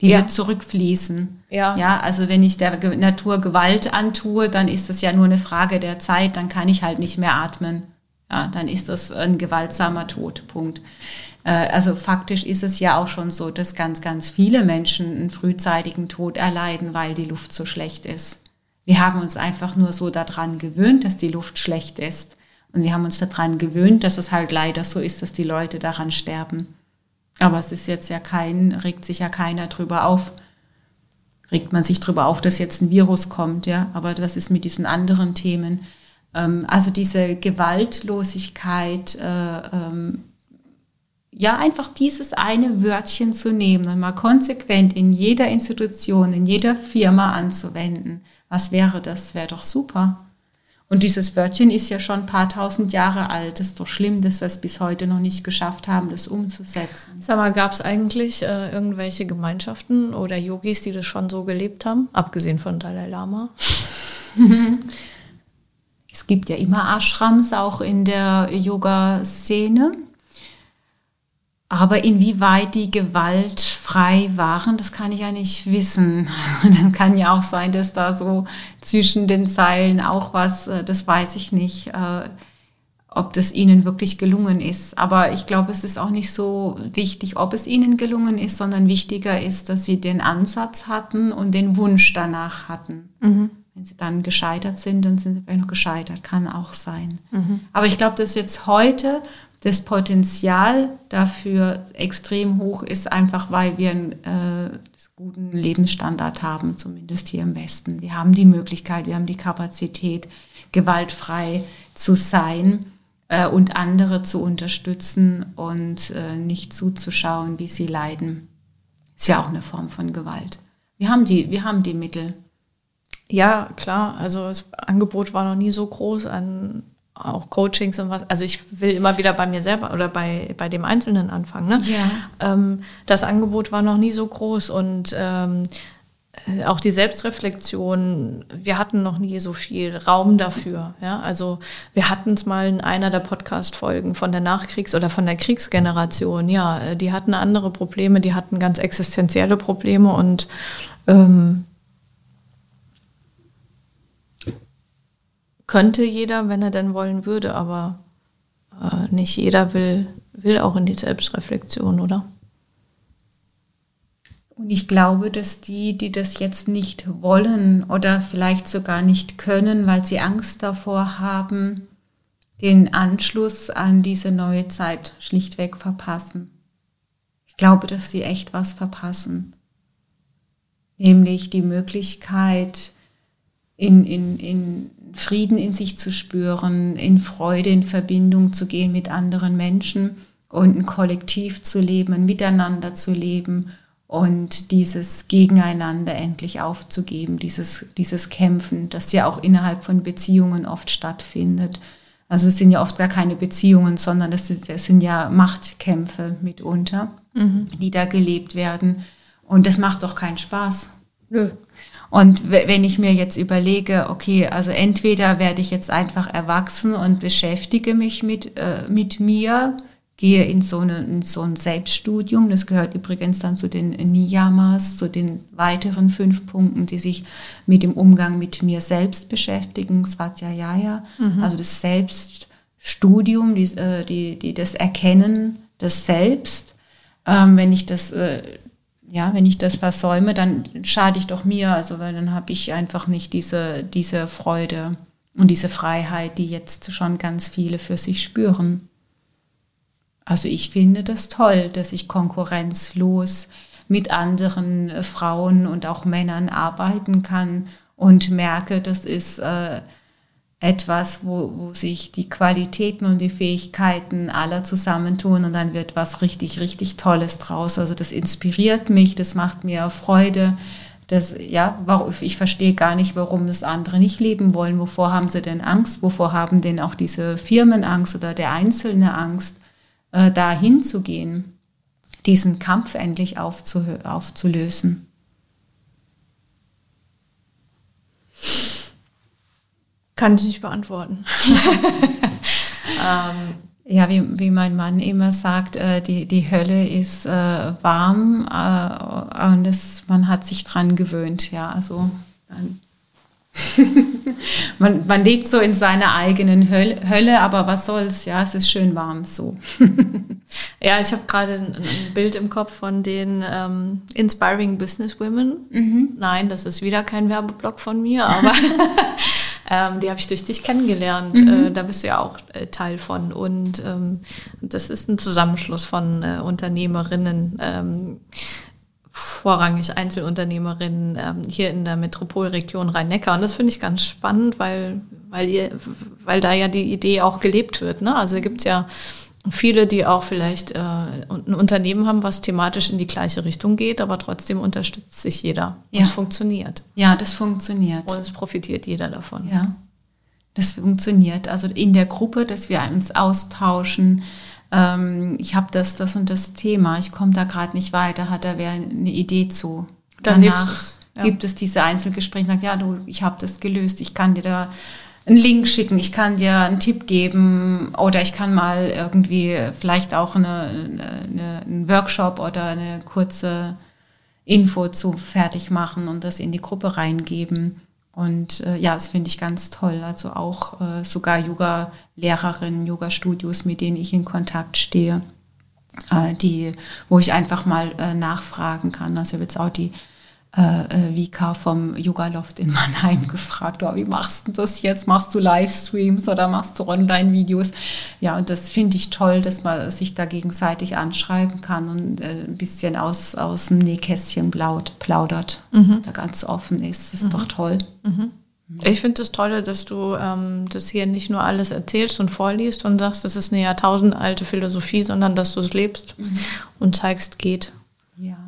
Die ja. wird zurückfließen. Ja. ja, also wenn ich der Natur Gewalt antue, dann ist das ja nur eine Frage der Zeit, dann kann ich halt nicht mehr atmen. Ja, dann ist das ein gewaltsamer Tod. Punkt. Äh, also faktisch ist es ja auch schon so, dass ganz, ganz viele Menschen einen frühzeitigen Tod erleiden, weil die Luft so schlecht ist. Wir haben uns einfach nur so daran gewöhnt, dass die Luft schlecht ist. Und wir haben uns daran gewöhnt, dass es halt leider so ist, dass die Leute daran sterben. Aber es ist jetzt ja kein, regt sich ja keiner drüber auf. Regt man sich drüber auf, dass jetzt ein Virus kommt, ja. Aber das ist mit diesen anderen Themen. Ähm, also diese Gewaltlosigkeit, äh, ähm, ja, einfach dieses eine Wörtchen zu nehmen und mal konsequent in jeder Institution, in jeder Firma anzuwenden. Was wäre das? Wäre doch super. Und dieses Wörtchen ist ja schon ein paar tausend Jahre alt. Das ist doch schlimm, dass wir es bis heute noch nicht geschafft haben, das umzusetzen. Sag mal, gab es eigentlich äh, irgendwelche Gemeinschaften oder Yogis, die das schon so gelebt haben, abgesehen von Dalai Lama? es gibt ja immer Ashrams auch in der Yoga-Szene. Aber inwieweit die gewaltfrei waren, das kann ich ja nicht wissen. Dann kann ja auch sein, dass da so zwischen den Zeilen auch was, äh, das weiß ich nicht, äh, ob das ihnen wirklich gelungen ist. Aber ich glaube, es ist auch nicht so wichtig, ob es ihnen gelungen ist, sondern wichtiger ist, dass sie den Ansatz hatten und den Wunsch danach hatten. Mhm. Wenn sie dann gescheitert sind, dann sind sie vielleicht noch gescheitert, kann auch sein. Mhm. Aber ich glaube, dass jetzt heute das Potenzial dafür extrem hoch ist, einfach weil wir einen äh, guten Lebensstandard haben, zumindest hier im Westen. Wir haben die Möglichkeit, wir haben die Kapazität, gewaltfrei zu sein äh, und andere zu unterstützen und äh, nicht zuzuschauen, wie sie leiden. Ist ja auch eine Form von Gewalt. Wir haben die, wir haben die Mittel. Ja, klar. Also das Angebot war noch nie so groß an auch Coachings und was. Also ich will immer wieder bei mir selber oder bei, bei dem Einzelnen anfangen. Ne? Ja. Ähm, das Angebot war noch nie so groß und ähm, äh, auch die Selbstreflexion, wir hatten noch nie so viel Raum dafür. Ja? Also wir hatten es mal in einer der Podcast-Folgen von der Nachkriegs- oder von der Kriegsgeneration. Ja, äh, die hatten andere Probleme, die hatten ganz existenzielle Probleme und ähm, könnte jeder, wenn er denn wollen würde, aber äh, nicht jeder will, will auch in die Selbstreflexion, oder? Und ich glaube, dass die, die das jetzt nicht wollen oder vielleicht sogar nicht können, weil sie Angst davor haben, den Anschluss an diese neue Zeit schlichtweg verpassen. Ich glaube, dass sie echt was verpassen. Nämlich die Möglichkeit, in, in, in Frieden in sich zu spüren, in Freude, in Verbindung zu gehen mit anderen Menschen und ein Kollektiv zu leben, ein Miteinander zu leben und dieses Gegeneinander endlich aufzugeben, dieses, dieses Kämpfen, das ja auch innerhalb von Beziehungen oft stattfindet. Also es sind ja oft gar keine Beziehungen, sondern das sind ja Machtkämpfe mitunter, mhm. die da gelebt werden. Und das macht doch keinen Spaß. Nö. Und wenn ich mir jetzt überlege, okay, also entweder werde ich jetzt einfach erwachsen und beschäftige mich mit, äh, mit mir, gehe in so, eine, in so ein Selbststudium. Das gehört übrigens dann zu den Niyamas, zu den weiteren fünf Punkten, die sich mit dem Umgang mit mir selbst beschäftigen, Svatjayaya, mhm. also das Selbststudium, die, äh, die, die, das Erkennen des Selbst. Ähm, wenn ich das äh, ja, wenn ich das versäume, dann schade ich doch mir, also weil dann habe ich einfach nicht diese, diese Freude und diese Freiheit, die jetzt schon ganz viele für sich spüren. Also ich finde das toll, dass ich konkurrenzlos mit anderen Frauen und auch Männern arbeiten kann und merke, das ist äh, etwas, wo, wo sich die Qualitäten und die Fähigkeiten aller zusammentun und dann wird was richtig, richtig Tolles draus. Also das inspiriert mich, das macht mir Freude. Das, ja, ich verstehe gar nicht, warum das andere nicht leben wollen. Wovor haben sie denn Angst? Wovor haben denn auch diese Firmen Angst oder der Einzelne Angst? äh, dahin zu gehen, diesen Kampf endlich aufzulösen. Kann ich nicht beantworten. ähm, ja, wie, wie mein Mann immer sagt, äh, die, die Hölle ist äh, warm äh, und es, man hat sich dran gewöhnt. Ja, also dann man, man lebt so in seiner eigenen Hölle, Hölle, aber was soll's, ja, es ist schön warm so. ja, ich habe gerade ein, ein, Bild im Kopf von den ähm, Inspiring Business Women. Mhm. Nein, das ist wieder kein Werbeblock von mir, aber ähm, die habe ich durch dich kennengelernt. Mhm. Äh, da bist du ja auch äh, Teil von. Und ähm, das ist ein Zusammenschluss von äh, Unternehmerinnen ähm, vorrangig Einzelunternehmerinnen ähm, hier in der Metropolregion Rhein-Neckar. Und das finde ich ganz spannend, weil, weil, ihr, weil da ja die Idee auch gelebt wird. Ne? Also gibt es ja viele, die auch vielleicht äh, ein Unternehmen haben, was thematisch in die gleiche Richtung geht, aber trotzdem unterstützt sich jeder. Ja. Und es funktioniert. Ja, das funktioniert. Und es profitiert jeder davon. Ja, das funktioniert. Also in der Gruppe, dass wir uns austauschen, ähm, ich habe das, das und das Thema, ich komme da gerade nicht weiter, hat er wer eine Idee zu. Dann Danach ja. gibt es diese Einzelgespräche, sagt, ja, du, ich habe das gelöst, ich kann dir da einen Link schicken, ich kann dir einen Tipp geben oder ich kann mal irgendwie vielleicht auch eine, eine, einen Workshop oder eine kurze Info zu fertig machen und das in die Gruppe reingeben. Und äh, ja, das finde ich ganz toll. Also auch äh, sogar Yoga-Lehrerinnen, Yoga-Studios, mit denen ich in Kontakt stehe, äh, die, wo ich einfach mal äh, nachfragen kann. Also ich habe jetzt auch die äh, äh Vika vom Yoga Loft in Mannheim gefragt, oh, wie machst du das jetzt? Machst du Livestreams oder machst du Online-Videos? Ja, und das finde ich toll, dass man sich da gegenseitig anschreiben kann und äh, ein bisschen aus, aus dem Nähkästchen blaut, plaudert, mhm. da ganz offen ist. Das ist mhm. doch toll. Mhm. Ich finde es das toll, dass du ähm, das hier nicht nur alles erzählst und vorliest und sagst, das ist eine jahrtausendalte Philosophie, sondern dass du es lebst mhm. und zeigst, geht. Ja.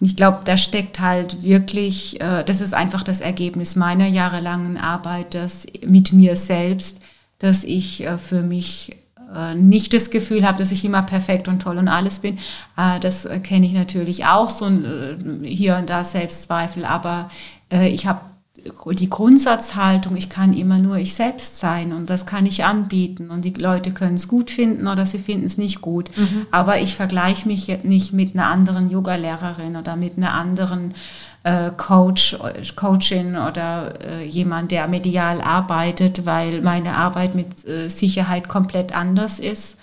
Und ich glaube, da steckt halt wirklich, äh, das ist einfach das Ergebnis meiner jahrelangen Arbeit, dass mit mir selbst, dass ich äh, für mich äh, nicht das Gefühl habe, dass ich immer perfekt und toll und alles bin. Äh, das kenne ich natürlich auch, so äh, hier und da Selbstzweifel, aber äh, ich habe die Grundsatzhaltung, ich kann immer nur ich selbst sein und das kann ich anbieten und die Leute können es gut finden oder sie finden es nicht gut. Mhm. Aber ich vergleiche mich nicht mit einer anderen Yogalehrerin oder mit einer anderen äh, Coach, Coachin oder äh, jemand, der medial arbeitet, weil meine Arbeit mit äh, Sicherheit komplett anders ist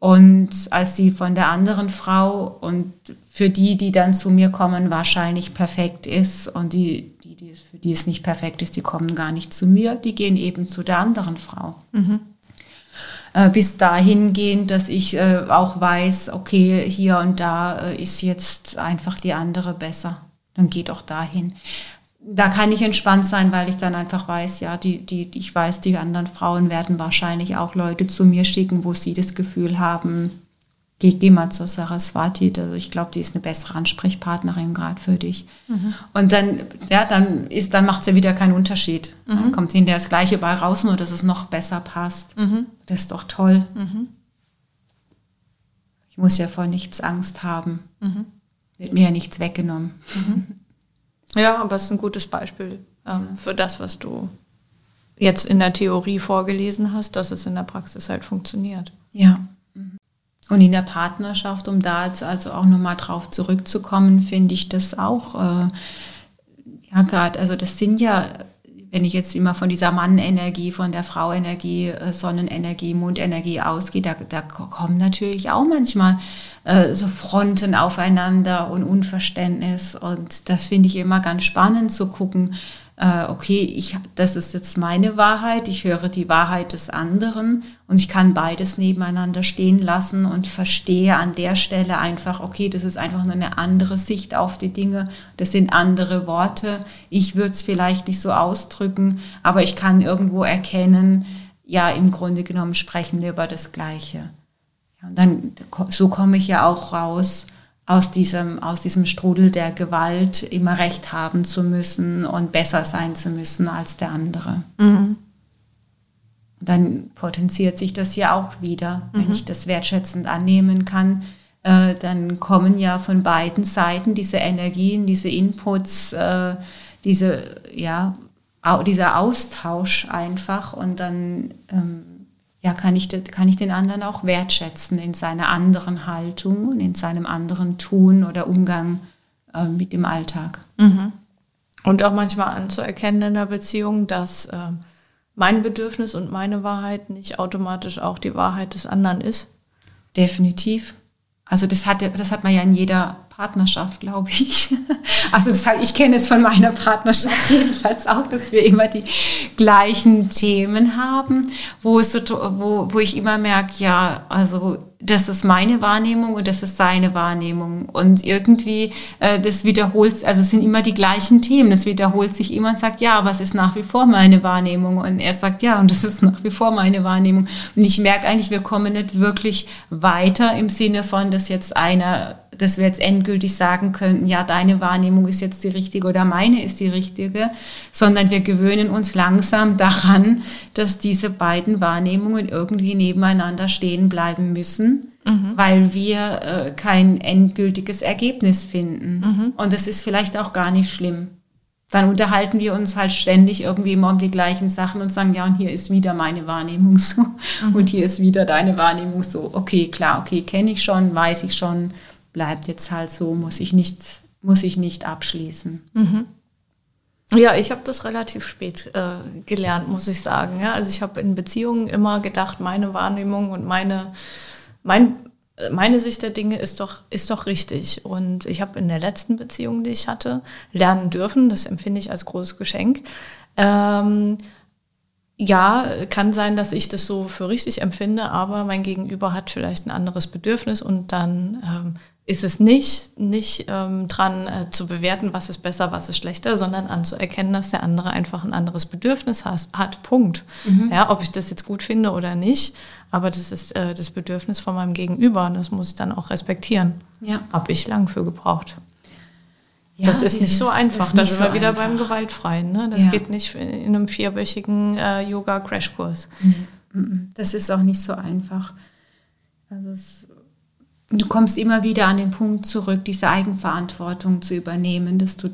und als die von der anderen Frau und für die, die dann zu mir kommen, wahrscheinlich perfekt ist und die die es, für die es nicht perfekt ist, die kommen gar nicht zu mir, die gehen eben zu der anderen Frau. Mhm. Äh, bis dahin gehen, dass ich äh, auch weiß, okay, hier und da äh, ist jetzt einfach die andere besser. Dann geht auch dahin. Da kann ich entspannt sein, weil ich dann einfach weiß, ja, die, die, ich weiß, die anderen Frauen werden wahrscheinlich auch Leute zu mir schicken, wo sie das Gefühl haben, geh, geh mal zur Saraswati. Also ich glaube, die ist eine bessere Ansprechpartnerin gerade für dich. Mhm. Und dann, ja, dann ist, dann macht es ja wieder keinen Unterschied. Mhm. Dann kommt hinterher das Gleiche bei raus, nur dass es noch besser passt. Mhm. Das ist doch toll. Mhm. Ich muss ja vor nichts Angst haben. Mhm. Wird mir ja nichts weggenommen. Mhm. Ja, aber es ist ein gutes Beispiel ähm, für das, was du jetzt in der Theorie vorgelesen hast, dass es in der Praxis halt funktioniert. Ja. Und in der Partnerschaft, um da jetzt also auch nochmal drauf zurückzukommen, finde ich das auch, äh, ja gerade, also das sind ja, wenn ich jetzt immer von dieser Mannenergie, von der Frauenergie, äh, Sonnenenergie, Mondenergie ausgehe, da, da kommen natürlich auch manchmal äh, so Fronten aufeinander und Unverständnis. Und das finde ich immer ganz spannend zu gucken, äh, okay, ich, das ist jetzt meine Wahrheit, ich höre die Wahrheit des anderen und ich kann beides nebeneinander stehen lassen und verstehe an der Stelle einfach, okay, das ist einfach nur eine andere Sicht auf die Dinge, das sind andere Worte. Ich würde es vielleicht nicht so ausdrücken, aber ich kann irgendwo erkennen, ja, im Grunde genommen sprechen wir über das Gleiche. Ja, und dann, so komme ich ja auch raus aus diesem, aus diesem Strudel der Gewalt immer recht haben zu müssen und besser sein zu müssen als der andere. Mhm. Dann potenziert sich das ja auch wieder, wenn mhm. ich das wertschätzend annehmen kann. Äh, dann kommen ja von beiden Seiten diese Energien, diese Inputs, äh, diese, ja, dieser Austausch einfach und dann ähm, ja, kann ich, kann ich den anderen auch wertschätzen in seiner anderen Haltung und in seinem anderen Tun oder Umgang äh, mit dem Alltag. Mhm. Und auch manchmal anzuerkennen in der Beziehung, dass äh, mein Bedürfnis und meine Wahrheit nicht automatisch auch die Wahrheit des anderen ist. Definitiv. Also das hat, das hat man ja in jeder Partnerschaft, glaube ich. Also das, ich kenne es von meiner Partnerschaft jedenfalls auch, dass wir immer die gleichen Themen haben, wo, es wo, wo ich immer merke, ja, also das ist meine Wahrnehmung und das ist seine Wahrnehmung. Und irgendwie, äh, das wiederholt, also es sind immer die gleichen Themen. Es wiederholt sich immer und sagt, ja, es ist nach wie vor meine Wahrnehmung. Und er sagt, ja, und das ist nach wie vor meine Wahrnehmung. Und ich merke eigentlich, wir kommen nicht wirklich weiter im Sinne von, dass jetzt einer dass wir jetzt endgültig sagen könnten, ja, deine Wahrnehmung ist jetzt die richtige oder meine ist die richtige, sondern wir gewöhnen uns langsam daran, dass diese beiden Wahrnehmungen irgendwie nebeneinander stehen bleiben müssen, mhm. weil wir äh, kein endgültiges Ergebnis finden. Mhm. Und das ist vielleicht auch gar nicht schlimm. Dann unterhalten wir uns halt ständig irgendwie immer um die gleichen Sachen und sagen, ja, und hier ist wieder meine Wahrnehmung so mhm. und hier ist wieder deine Wahrnehmung so. Okay, klar, okay, kenne ich schon, weiß ich schon bleibt jetzt halt so, muss ich nicht, muss ich nicht abschließen. Mhm. Ja, ich habe das relativ spät äh, gelernt, muss ich sagen. Ja? Also ich habe in Beziehungen immer gedacht, meine Wahrnehmung und meine, mein, meine Sicht der Dinge ist doch, ist doch richtig. Und ich habe in der letzten Beziehung, die ich hatte, lernen dürfen, das empfinde ich als großes Geschenk. Ähm, ja, kann sein, dass ich das so für richtig empfinde, aber mein Gegenüber hat vielleicht ein anderes Bedürfnis und dann ähm, ist es nicht, nicht ähm, dran äh, zu bewerten, was ist besser, was ist schlechter, sondern anzuerkennen, dass der andere einfach ein anderes Bedürfnis has, hat. Punkt. Mhm. Ja, ob ich das jetzt gut finde oder nicht, aber das ist äh, das Bedürfnis von meinem Gegenüber und das muss ich dann auch respektieren. Ja. Habe ich lang für gebraucht. Ja, das ist nicht so einfach. Da sind wir wieder einfach. beim Gewaltfreien. Ne? Das ja. geht nicht in einem vierwöchigen äh, Yoga-Crashkurs. Mhm. Mhm. Das ist auch nicht so einfach. Also es du kommst immer wieder an den Punkt zurück, diese Eigenverantwortung zu übernehmen, dass du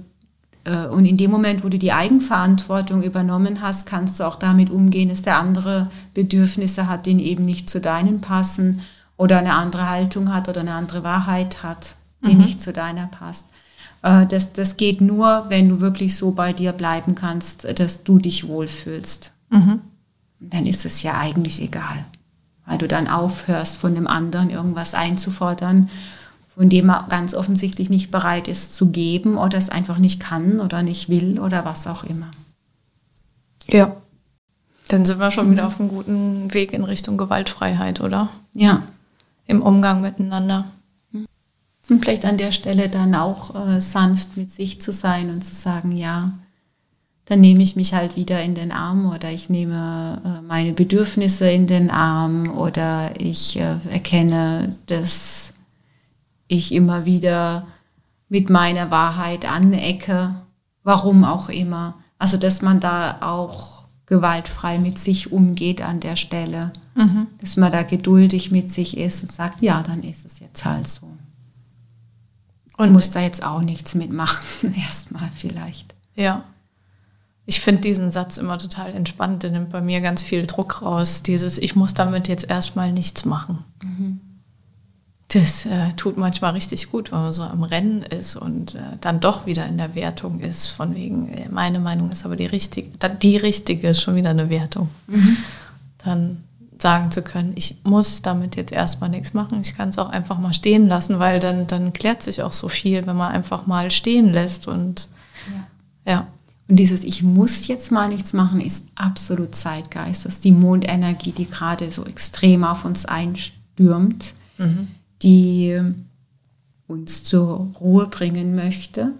äh, und in dem Moment, wo du die Eigenverantwortung übernommen hast, kannst du auch damit umgehen, dass der andere Bedürfnisse hat, die eben nicht zu deinen passen oder eine andere Haltung hat oder eine andere Wahrheit hat, die mhm. nicht zu deiner passt. Äh, das, das geht nur, wenn du wirklich so bei dir bleiben kannst, dass du dich wohlfühlst. Mhm. Dann ist es ja eigentlich egal weil du dann aufhörst, von dem anderen irgendwas einzufordern, von dem er ganz offensichtlich nicht bereit ist zu geben oder es einfach nicht kann oder nicht will oder was auch immer. Ja. Dann sind wir schon mhm. wieder auf einem guten Weg in Richtung Gewaltfreiheit, oder? Ja. Im Umgang miteinander. Und vielleicht an der Stelle dann auch äh, sanft mit sich zu sein und zu sagen, ja, dann nehme ich mich halt wieder in den Arm oder ich nehme äh, meine Bedürfnisse in den Arm oder ich äh, erkenne, dass ich immer wieder mit meiner Wahrheit anecke, warum auch immer. Also dass man da auch gewaltfrei mit sich umgeht an der Stelle, mhm. dass man da geduldig mit sich ist und sagt, ja, dann ist es jetzt halt so. Und muss da jetzt auch nichts mitmachen, erstmal vielleicht. Ja. Ich finde diesen Satz immer total entspannt, der nimmt bei mir ganz viel Druck raus. Dieses, ich muss damit jetzt erstmal nichts machen. Mhm. Das äh, tut manchmal richtig gut, wenn man so am Rennen ist und äh, dann doch wieder in der Wertung ist, von wegen, äh, meine Meinung ist aber die richtige, die richtige ist schon wieder eine Wertung. Mhm. Dann sagen zu können, ich muss damit jetzt erstmal nichts machen, ich kann es auch einfach mal stehen lassen, weil dann, dann klärt sich auch so viel, wenn man einfach mal stehen lässt und ja. ja. Und dieses Ich muss jetzt mal nichts machen, ist absolut Zeitgeist. Das ist die Mondenergie, die gerade so extrem auf uns einstürmt, mhm. die uns zur Ruhe bringen möchte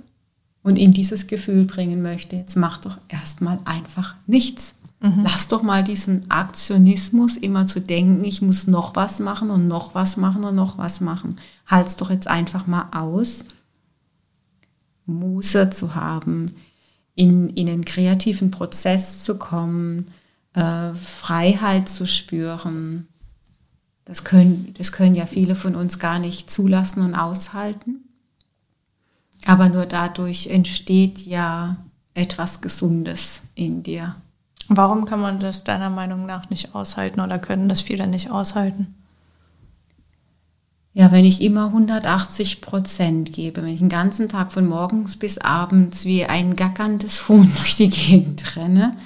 und in dieses Gefühl bringen möchte, jetzt mach doch erstmal einfach nichts. Mhm. Lass doch mal diesen Aktionismus immer zu denken, ich muss noch was machen und noch was machen und noch was machen. Halt's doch jetzt einfach mal aus, Muße zu haben, in, in einen kreativen Prozess zu kommen, äh, Freiheit zu spüren. Das können, das können ja viele von uns gar nicht zulassen und aushalten. Aber nur dadurch entsteht ja etwas Gesundes in dir. Warum kann man das deiner Meinung nach nicht aushalten oder können das viele nicht aushalten? Ja, wenn ich immer 180 Prozent gebe, wenn ich den ganzen Tag von morgens bis abends wie ein gackerndes Huhn durch die Gegend renne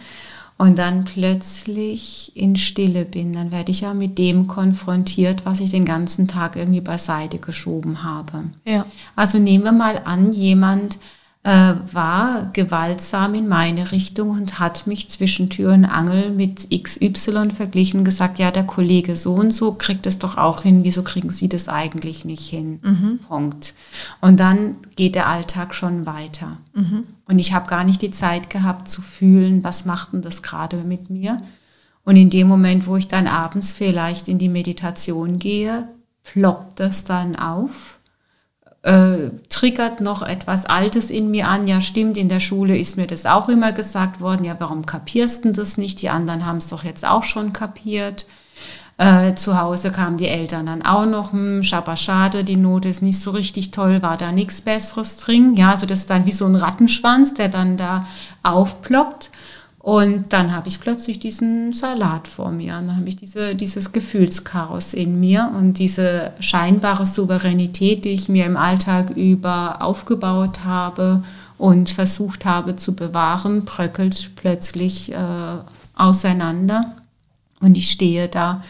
und dann plötzlich in Stille bin, dann werde ich ja mit dem konfrontiert, was ich den ganzen Tag irgendwie beiseite geschoben habe. Ja. Also nehmen wir mal an, jemand war gewaltsam in meine Richtung und hat mich zwischen Tür und Angel mit XY verglichen und gesagt, ja, der Kollege so und so kriegt es doch auch hin, wieso kriegen Sie das eigentlich nicht hin? Mhm. Punkt. Und dann geht der Alltag schon weiter. Mhm. Und ich habe gar nicht die Zeit gehabt zu fühlen, was macht denn das gerade mit mir? Und in dem Moment, wo ich dann abends vielleicht in die Meditation gehe, ploppt das dann auf äh, triggert noch etwas Altes in mir an. Ja, stimmt, in der Schule ist mir das auch immer gesagt worden. Ja, warum kapierst du das nicht? Die anderen haben es doch jetzt auch schon kapiert. Äh, zu Hause kamen die Eltern dann auch noch, hm, schade, die Note ist nicht so richtig toll, war da nichts Besseres drin. Ja, also das ist dann wie so ein Rattenschwanz, der dann da aufploppt. Und dann habe ich plötzlich diesen Salat vor mir. Und dann habe ich diese, dieses Gefühlschaos in mir und diese scheinbare Souveränität, die ich mir im Alltag über aufgebaut habe und versucht habe zu bewahren, bröckelt plötzlich äh, auseinander. Und ich stehe da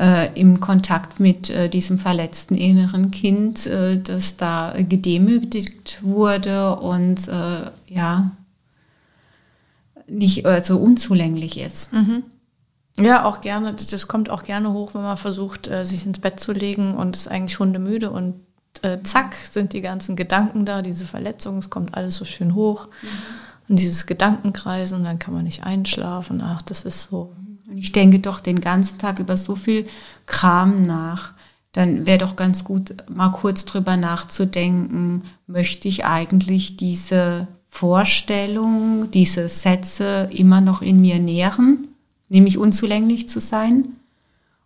äh, im Kontakt mit äh, diesem verletzten inneren Kind, äh, das da gedemütigt wurde und äh, ja, nicht also unzulänglich ist. Mhm. Ja, auch gerne. Das kommt auch gerne hoch, wenn man versucht, äh, sich ins Bett zu legen und ist eigentlich hundemüde und äh, zack sind die ganzen Gedanken da, diese Verletzung, es kommt alles so schön hoch. Mhm. Und dieses Gedankenkreisen, dann kann man nicht einschlafen. Ach, das ist so. Und ich denke doch den ganzen Tag über so viel Kram nach. Dann wäre doch ganz gut, mal kurz drüber nachzudenken, möchte ich eigentlich diese Vorstellung, diese Sätze immer noch in mir nähren, nämlich unzulänglich zu sein?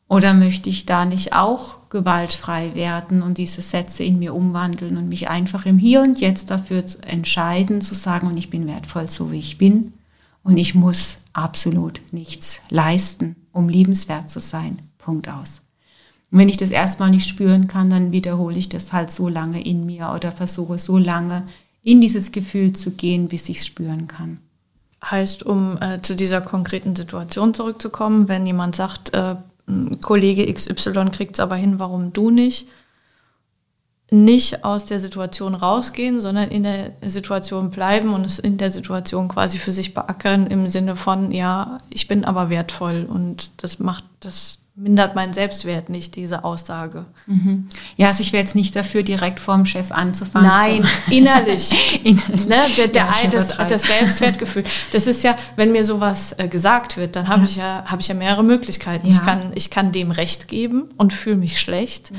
Oder möchte ich da nicht auch gewaltfrei werden und diese Sätze in mir umwandeln und mich einfach im Hier und Jetzt dafür entscheiden, zu sagen, und ich bin wertvoll so, wie ich bin und ich muss absolut nichts leisten, um liebenswert zu sein. Punkt aus. Und wenn ich das erstmal nicht spüren kann, dann wiederhole ich das halt so lange in mir oder versuche so lange in dieses Gefühl zu gehen, bis ich es spüren kann. Heißt, um äh, zu dieser konkreten Situation zurückzukommen, wenn jemand sagt, äh, Kollege XY kriegt es aber hin, warum du nicht? Nicht aus der Situation rausgehen, sondern in der Situation bleiben und es in der Situation quasi für sich beackern im Sinne von, ja, ich bin aber wertvoll und das macht, das mindert meinen Selbstwert nicht, diese Aussage. Mhm. Ja, also ich wäre jetzt nicht dafür, direkt vorm Chef anzufangen. Nein, so. innerlich. innerlich. Ne? Der, der ja, das, das, Selbstwertgefühl. Das ist ja, wenn mir sowas äh, gesagt wird, dann habe ja. ich, ja, hab ich ja mehrere Möglichkeiten. Ja. Ich, kann, ich kann dem Recht geben und fühle mich schlecht.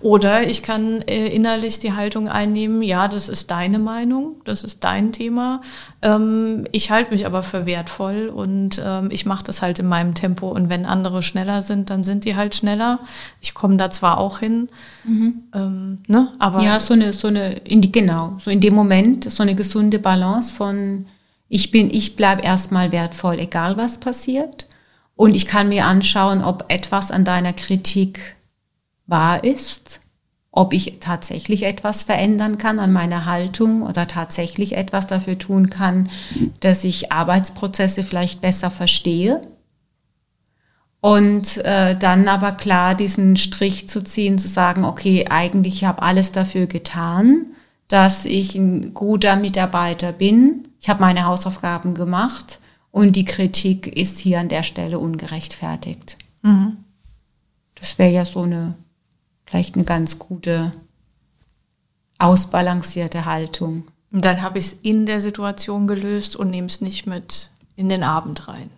Oder ich kann äh, innerlich die Haltung einnehmen, ja, das ist deine Meinung, das ist dein Thema. Ähm, ich halte mich aber für wertvoll und ähm, ich mache das halt in meinem Tempo. Und wenn andere schneller sind, dann sind die halt schneller. Ich komme da zwar auch hin, mhm. ähm, ne? aber. Ja, so eine, so eine, in die, genau, so in dem Moment so eine gesunde Balance von ich bin, ich bleibe erstmal wertvoll, egal was passiert. Und ich kann mir anschauen, ob etwas an deiner Kritik wahr ist, ob ich tatsächlich etwas verändern kann an meiner Haltung oder tatsächlich etwas dafür tun kann, dass ich Arbeitsprozesse vielleicht besser verstehe und äh, dann aber klar diesen Strich zu ziehen, zu sagen, okay, eigentlich ich habe alles dafür getan, dass ich ein guter Mitarbeiter bin. Ich habe meine Hausaufgaben gemacht und die Kritik ist hier an der Stelle ungerechtfertigt. Mhm. Das wäre ja so eine, vielleicht eine ganz gute, ausbalancierte Haltung. Und dann habe ich es in der Situation gelöst und nehme es nicht mit in den Abend rein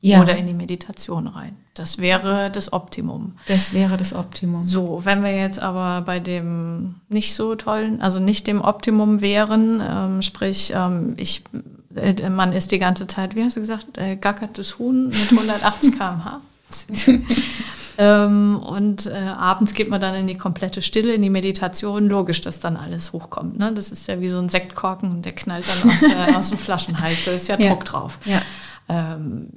ja. oder in die Meditation rein. Das wäre das Optimum. Das wäre das Optimum. So, wenn wir jetzt aber bei dem nicht so tollen, also nicht dem Optimum wären, ähm, sprich, ähm, ich, äh, man ist die ganze Zeit, wie hast du gesagt, äh, gackertes Huhn mit 180 km/h. ähm, und äh, abends geht man dann in die komplette Stille, in die Meditation. Logisch, dass dann alles hochkommt. Ne? Das ist ja wie so ein Sektkorken und der knallt dann aus, äh, aus dem Flaschenhals. Da ist ja, ja. Druck drauf. Ja. Ähm,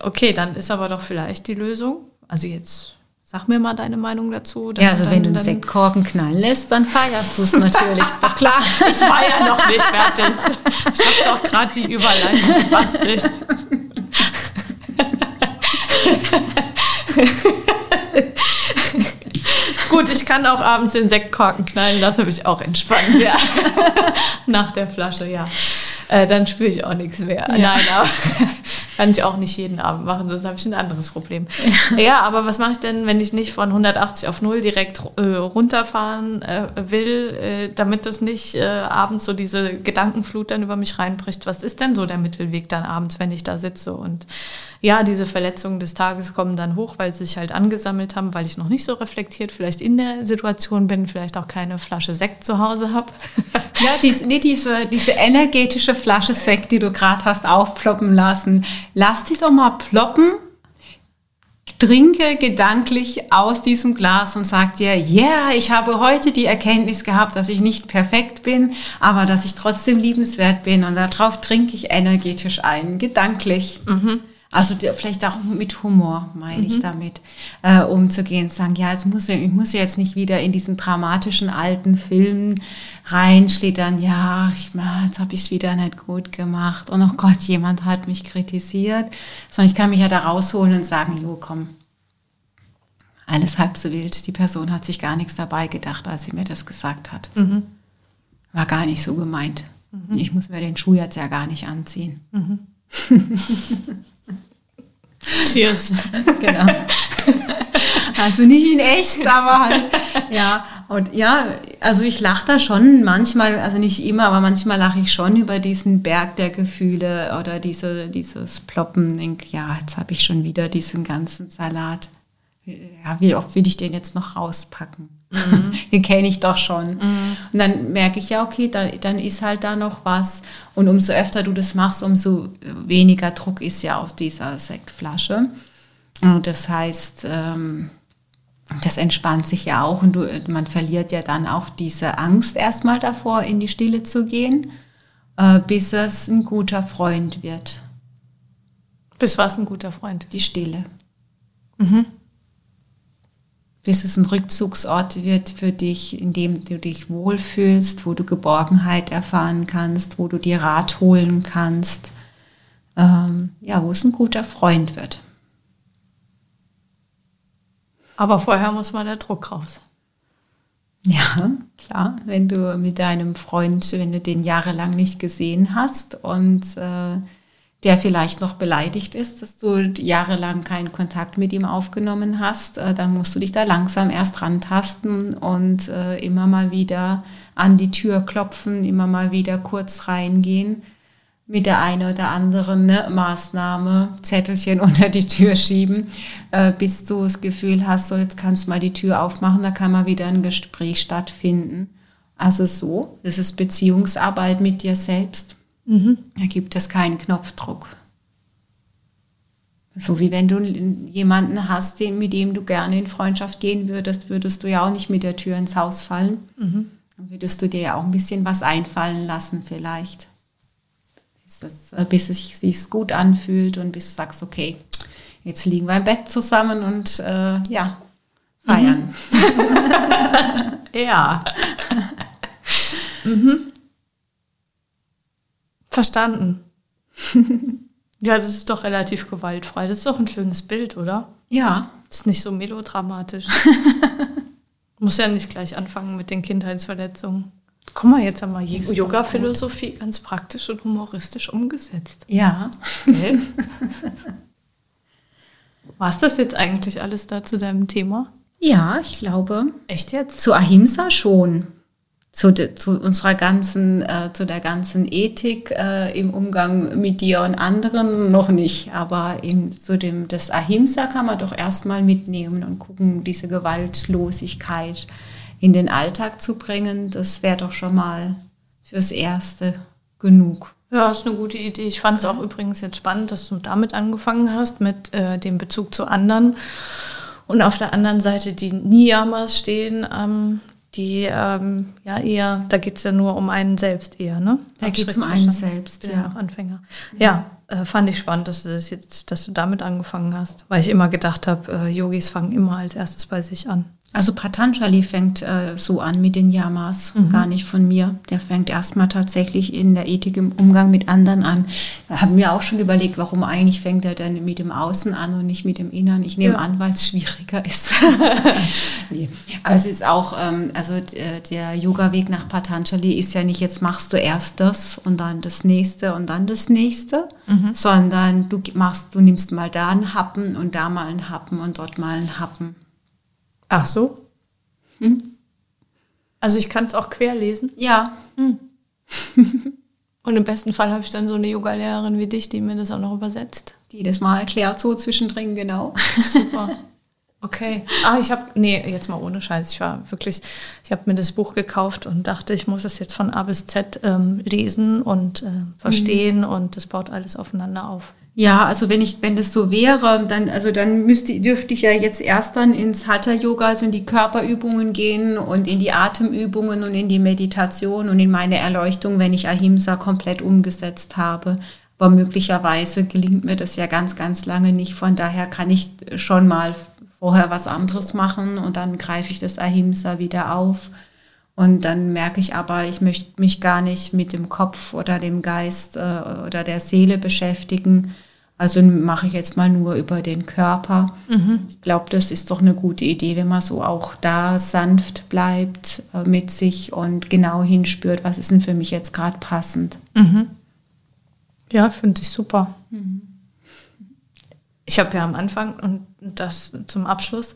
Okay, dann ist aber doch vielleicht die Lösung. Also jetzt sag mir mal deine Meinung dazu. ja, also wenn du einen Sektkorken knallen lässt, dann feierst du es natürlich, ist doch klar. Ich war ja noch nicht fertig. Ich habe doch gerade die Überleitung gebastelt. Gut, ich kann auch abends den Sektkorken knallen, das habe ich auch entspannt, ja. Nach der Flasche, ja. Äh, dann spüre ich auch nichts mehr. Ja. Nein, aber kann ich auch nicht jeden Abend machen, sonst habe ich ein anderes Problem. Ja, ja aber was mache ich denn, wenn ich nicht von 180 auf 0 direkt äh, runterfahren äh, will, äh, damit das nicht äh, abends so diese Gedankenflut dann über mich reinbricht? Was ist denn so der Mittelweg dann abends, wenn ich da sitze und ja, diese Verletzungen des Tages kommen dann hoch, weil sie sich halt angesammelt haben, weil ich noch nicht so reflektiert vielleicht in der Situation bin, vielleicht auch keine Flasche Sekt zu Hause habe. Ja, dies, nee, diese, diese energetische Flasche Sekt, die du gerade hast aufploppen lassen, lass dich doch mal ploppen trinke gedanklich aus diesem Glas und sag dir, ja, yeah, ich habe heute die Erkenntnis gehabt, dass ich nicht perfekt bin, aber dass ich trotzdem liebenswert bin und darauf trinke ich energetisch ein, gedanklich. Mhm. Also vielleicht auch mit Humor, meine mhm. ich damit, äh, umzugehen. Sagen, ja, jetzt muss ich, ich muss jetzt nicht wieder in diesen dramatischen alten Film reinschlittern. Ja, ich, jetzt habe ich es wieder nicht gut gemacht. Und oh Gott, jemand hat mich kritisiert. Sondern ich kann mich ja da rausholen und sagen, jo, komm, alles halb so wild. Die Person hat sich gar nichts dabei gedacht, als sie mir das gesagt hat. Mhm. War gar nicht so gemeint. Mhm. Ich muss mir den Schuh jetzt ja gar nicht anziehen. Cheers. genau. Also nicht in echt, aber halt, ja. Und ja, also ich lache da schon manchmal, also nicht immer, aber manchmal lache ich schon über diesen Berg der Gefühle oder diese, dieses Ploppen. Denk, ja, jetzt habe ich schon wieder diesen ganzen Salat. Ja, wie oft will ich den jetzt noch rauspacken? Mhm. Den kenne ich doch schon. Mhm. Und dann merke ich ja, okay, da, dann ist halt da noch was. Und umso öfter du das machst, umso weniger Druck ist ja auf dieser Sektflasche. Und das heißt, ähm, das entspannt sich ja auch und du, man verliert ja dann auch diese Angst erstmal davor, in die Stille zu gehen, äh, bis es ein guter Freund wird. Bis was ein guter Freund? Die Stille. Mhm bis es ein Rückzugsort wird für dich, in dem du dich wohlfühlst, wo du Geborgenheit erfahren kannst, wo du dir Rat holen kannst, ähm, ja, wo es ein guter Freund wird. Aber vorher muss mal der Druck raus. Ja, klar, wenn du mit deinem Freund, wenn du den jahrelang nicht gesehen hast und äh, der vielleicht noch beleidigt ist, dass du jahrelang keinen Kontakt mit ihm aufgenommen hast, äh, dann musst du dich da langsam erst rantasten und äh, immer mal wieder an die Tür klopfen, immer mal wieder kurz reingehen mit der einen oder anderen ne, Maßnahme, Zettelchen unter die Tür schieben, äh, bis du das Gefühl hast, so jetzt kannst du mal die Tür aufmachen, da kann mal wieder ein Gespräch stattfinden. Also so, das ist Beziehungsarbeit mit dir selbst. Mhm. Da gibt es keinen Knopfdruck. So wie wenn du jemanden hast, den, mit dem du gerne in Freundschaft gehen würdest, würdest du ja auch nicht mit der Tür ins Haus fallen. Mhm. Dann würdest du dir ja auch ein bisschen was einfallen lassen vielleicht. Bis es, äh, bis es sich gut anfühlt und bis du sagst, okay, jetzt liegen wir im Bett zusammen und äh, ja, feiern. Mhm. ja. mhm. Verstanden. ja, das ist doch relativ gewaltfrei. Das ist doch ein schönes Bild, oder? Ja. Das ist nicht so melodramatisch. Muss ja nicht gleich anfangen mit den Kindheitsverletzungen. Guck mal, jetzt haben wir Yoga-Philosophie ganz praktisch und humoristisch umgesetzt. Ja. Okay. War es das jetzt eigentlich alles da zu deinem Thema? Ja, ich glaube. Echt jetzt? Zu Ahimsa schon zu, de, zu unserer ganzen, äh, zu der ganzen Ethik äh, im Umgang mit dir und anderen noch nicht. Aber in, zu dem, das Ahimsa kann man doch erstmal mitnehmen und gucken, diese Gewaltlosigkeit in den Alltag zu bringen. Das wäre doch schon mal fürs Erste genug. Ja, ist eine gute Idee. Ich fand es auch übrigens jetzt spannend, dass du damit angefangen hast, mit äh, dem Bezug zu anderen. Und auf der anderen Seite die Niyamas stehen, ähm, die ähm, ja eher, da geht es ja nur um einen selbst eher, ne? Da geht es um einen selbst, ja. Anfänger. Ja, äh, fand ich spannend, dass du das jetzt, dass du damit angefangen hast, weil ich immer gedacht habe, äh, Yogis fangen immer als erstes bei sich an. Also Patanjali fängt äh, so an mit den Yamas, mhm. gar nicht von mir. Der fängt erstmal tatsächlich in der Ethik im Umgang mit anderen an. Da haben wir auch schon überlegt, warum eigentlich fängt er dann mit dem Außen an und nicht mit dem Innern. Ich nehme ja. an, weil es schwieriger ist. nee. Also es ist auch, ähm, also äh, der Yoga-Weg nach Patanjali ist ja nicht, jetzt machst du erst das und dann das nächste und dann das nächste, mhm. sondern du machst, du nimmst mal da einen Happen und da mal einen Happen und dort mal einen Happen. Ach so. Hm. Also ich kann es auch quer lesen. Ja. Hm. Und im besten Fall habe ich dann so eine Yoga-Lehrerin wie dich, die mir das auch noch übersetzt. Die das mal erklärt, so zwischendrin, genau. Super. Okay. Ah, ich habe, nee, jetzt mal ohne Scheiß. Ich war wirklich, ich habe mir das Buch gekauft und dachte, ich muss es jetzt von A bis Z ähm, lesen und äh, verstehen mhm. und das baut alles aufeinander auf. Ja, also wenn ich, wenn das so wäre, dann, also dann müsste, dürfte ich ja jetzt erst dann ins Hatha Yoga, also in die Körperübungen gehen und in die Atemübungen und in die Meditation und in meine Erleuchtung, wenn ich Ahimsa komplett umgesetzt habe. Aber möglicherweise gelingt mir das ja ganz, ganz lange nicht. Von daher kann ich schon mal vorher was anderes machen und dann greife ich das Ahimsa wieder auf. Und dann merke ich aber, ich möchte mich gar nicht mit dem Kopf oder dem Geist äh, oder der Seele beschäftigen. Also mache ich jetzt mal nur über den Körper. Mhm. Ich glaube, das ist doch eine gute Idee, wenn man so auch da sanft bleibt äh, mit sich und genau hinspürt, was ist denn für mich jetzt gerade passend. Mhm. Ja, finde ich super. Mhm. Ich habe ja am Anfang und das zum Abschluss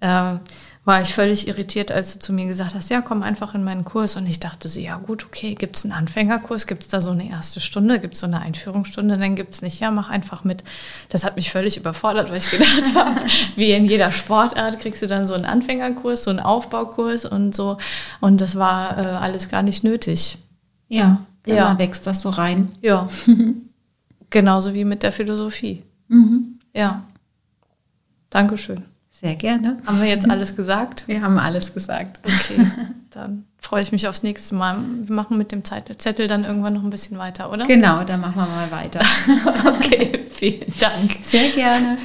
äh, war ich völlig irritiert, als du zu mir gesagt hast, ja, komm einfach in meinen Kurs. Und ich dachte so, ja gut, okay, gibt es einen Anfängerkurs, gibt es da so eine erste Stunde, gibt es so eine Einführungsstunde, dann gibt es nicht, ja, mach einfach mit. Das hat mich völlig überfordert, weil ich gedacht habe, wie in jeder Sportart kriegst du dann so einen Anfängerkurs, so einen Aufbaukurs und so. Und das war äh, alles gar nicht nötig. Ja, ja. wächst das so rein. Ja. Genauso wie mit der Philosophie. Mhm. Ja. Dankeschön. Sehr gerne. Haben wir jetzt alles gesagt? Wir haben alles gesagt. Okay, dann freue ich mich aufs nächste Mal. Wir machen mit dem Zettel dann irgendwann noch ein bisschen weiter, oder? Genau, dann machen wir mal weiter. okay, vielen Dank. Sehr gerne.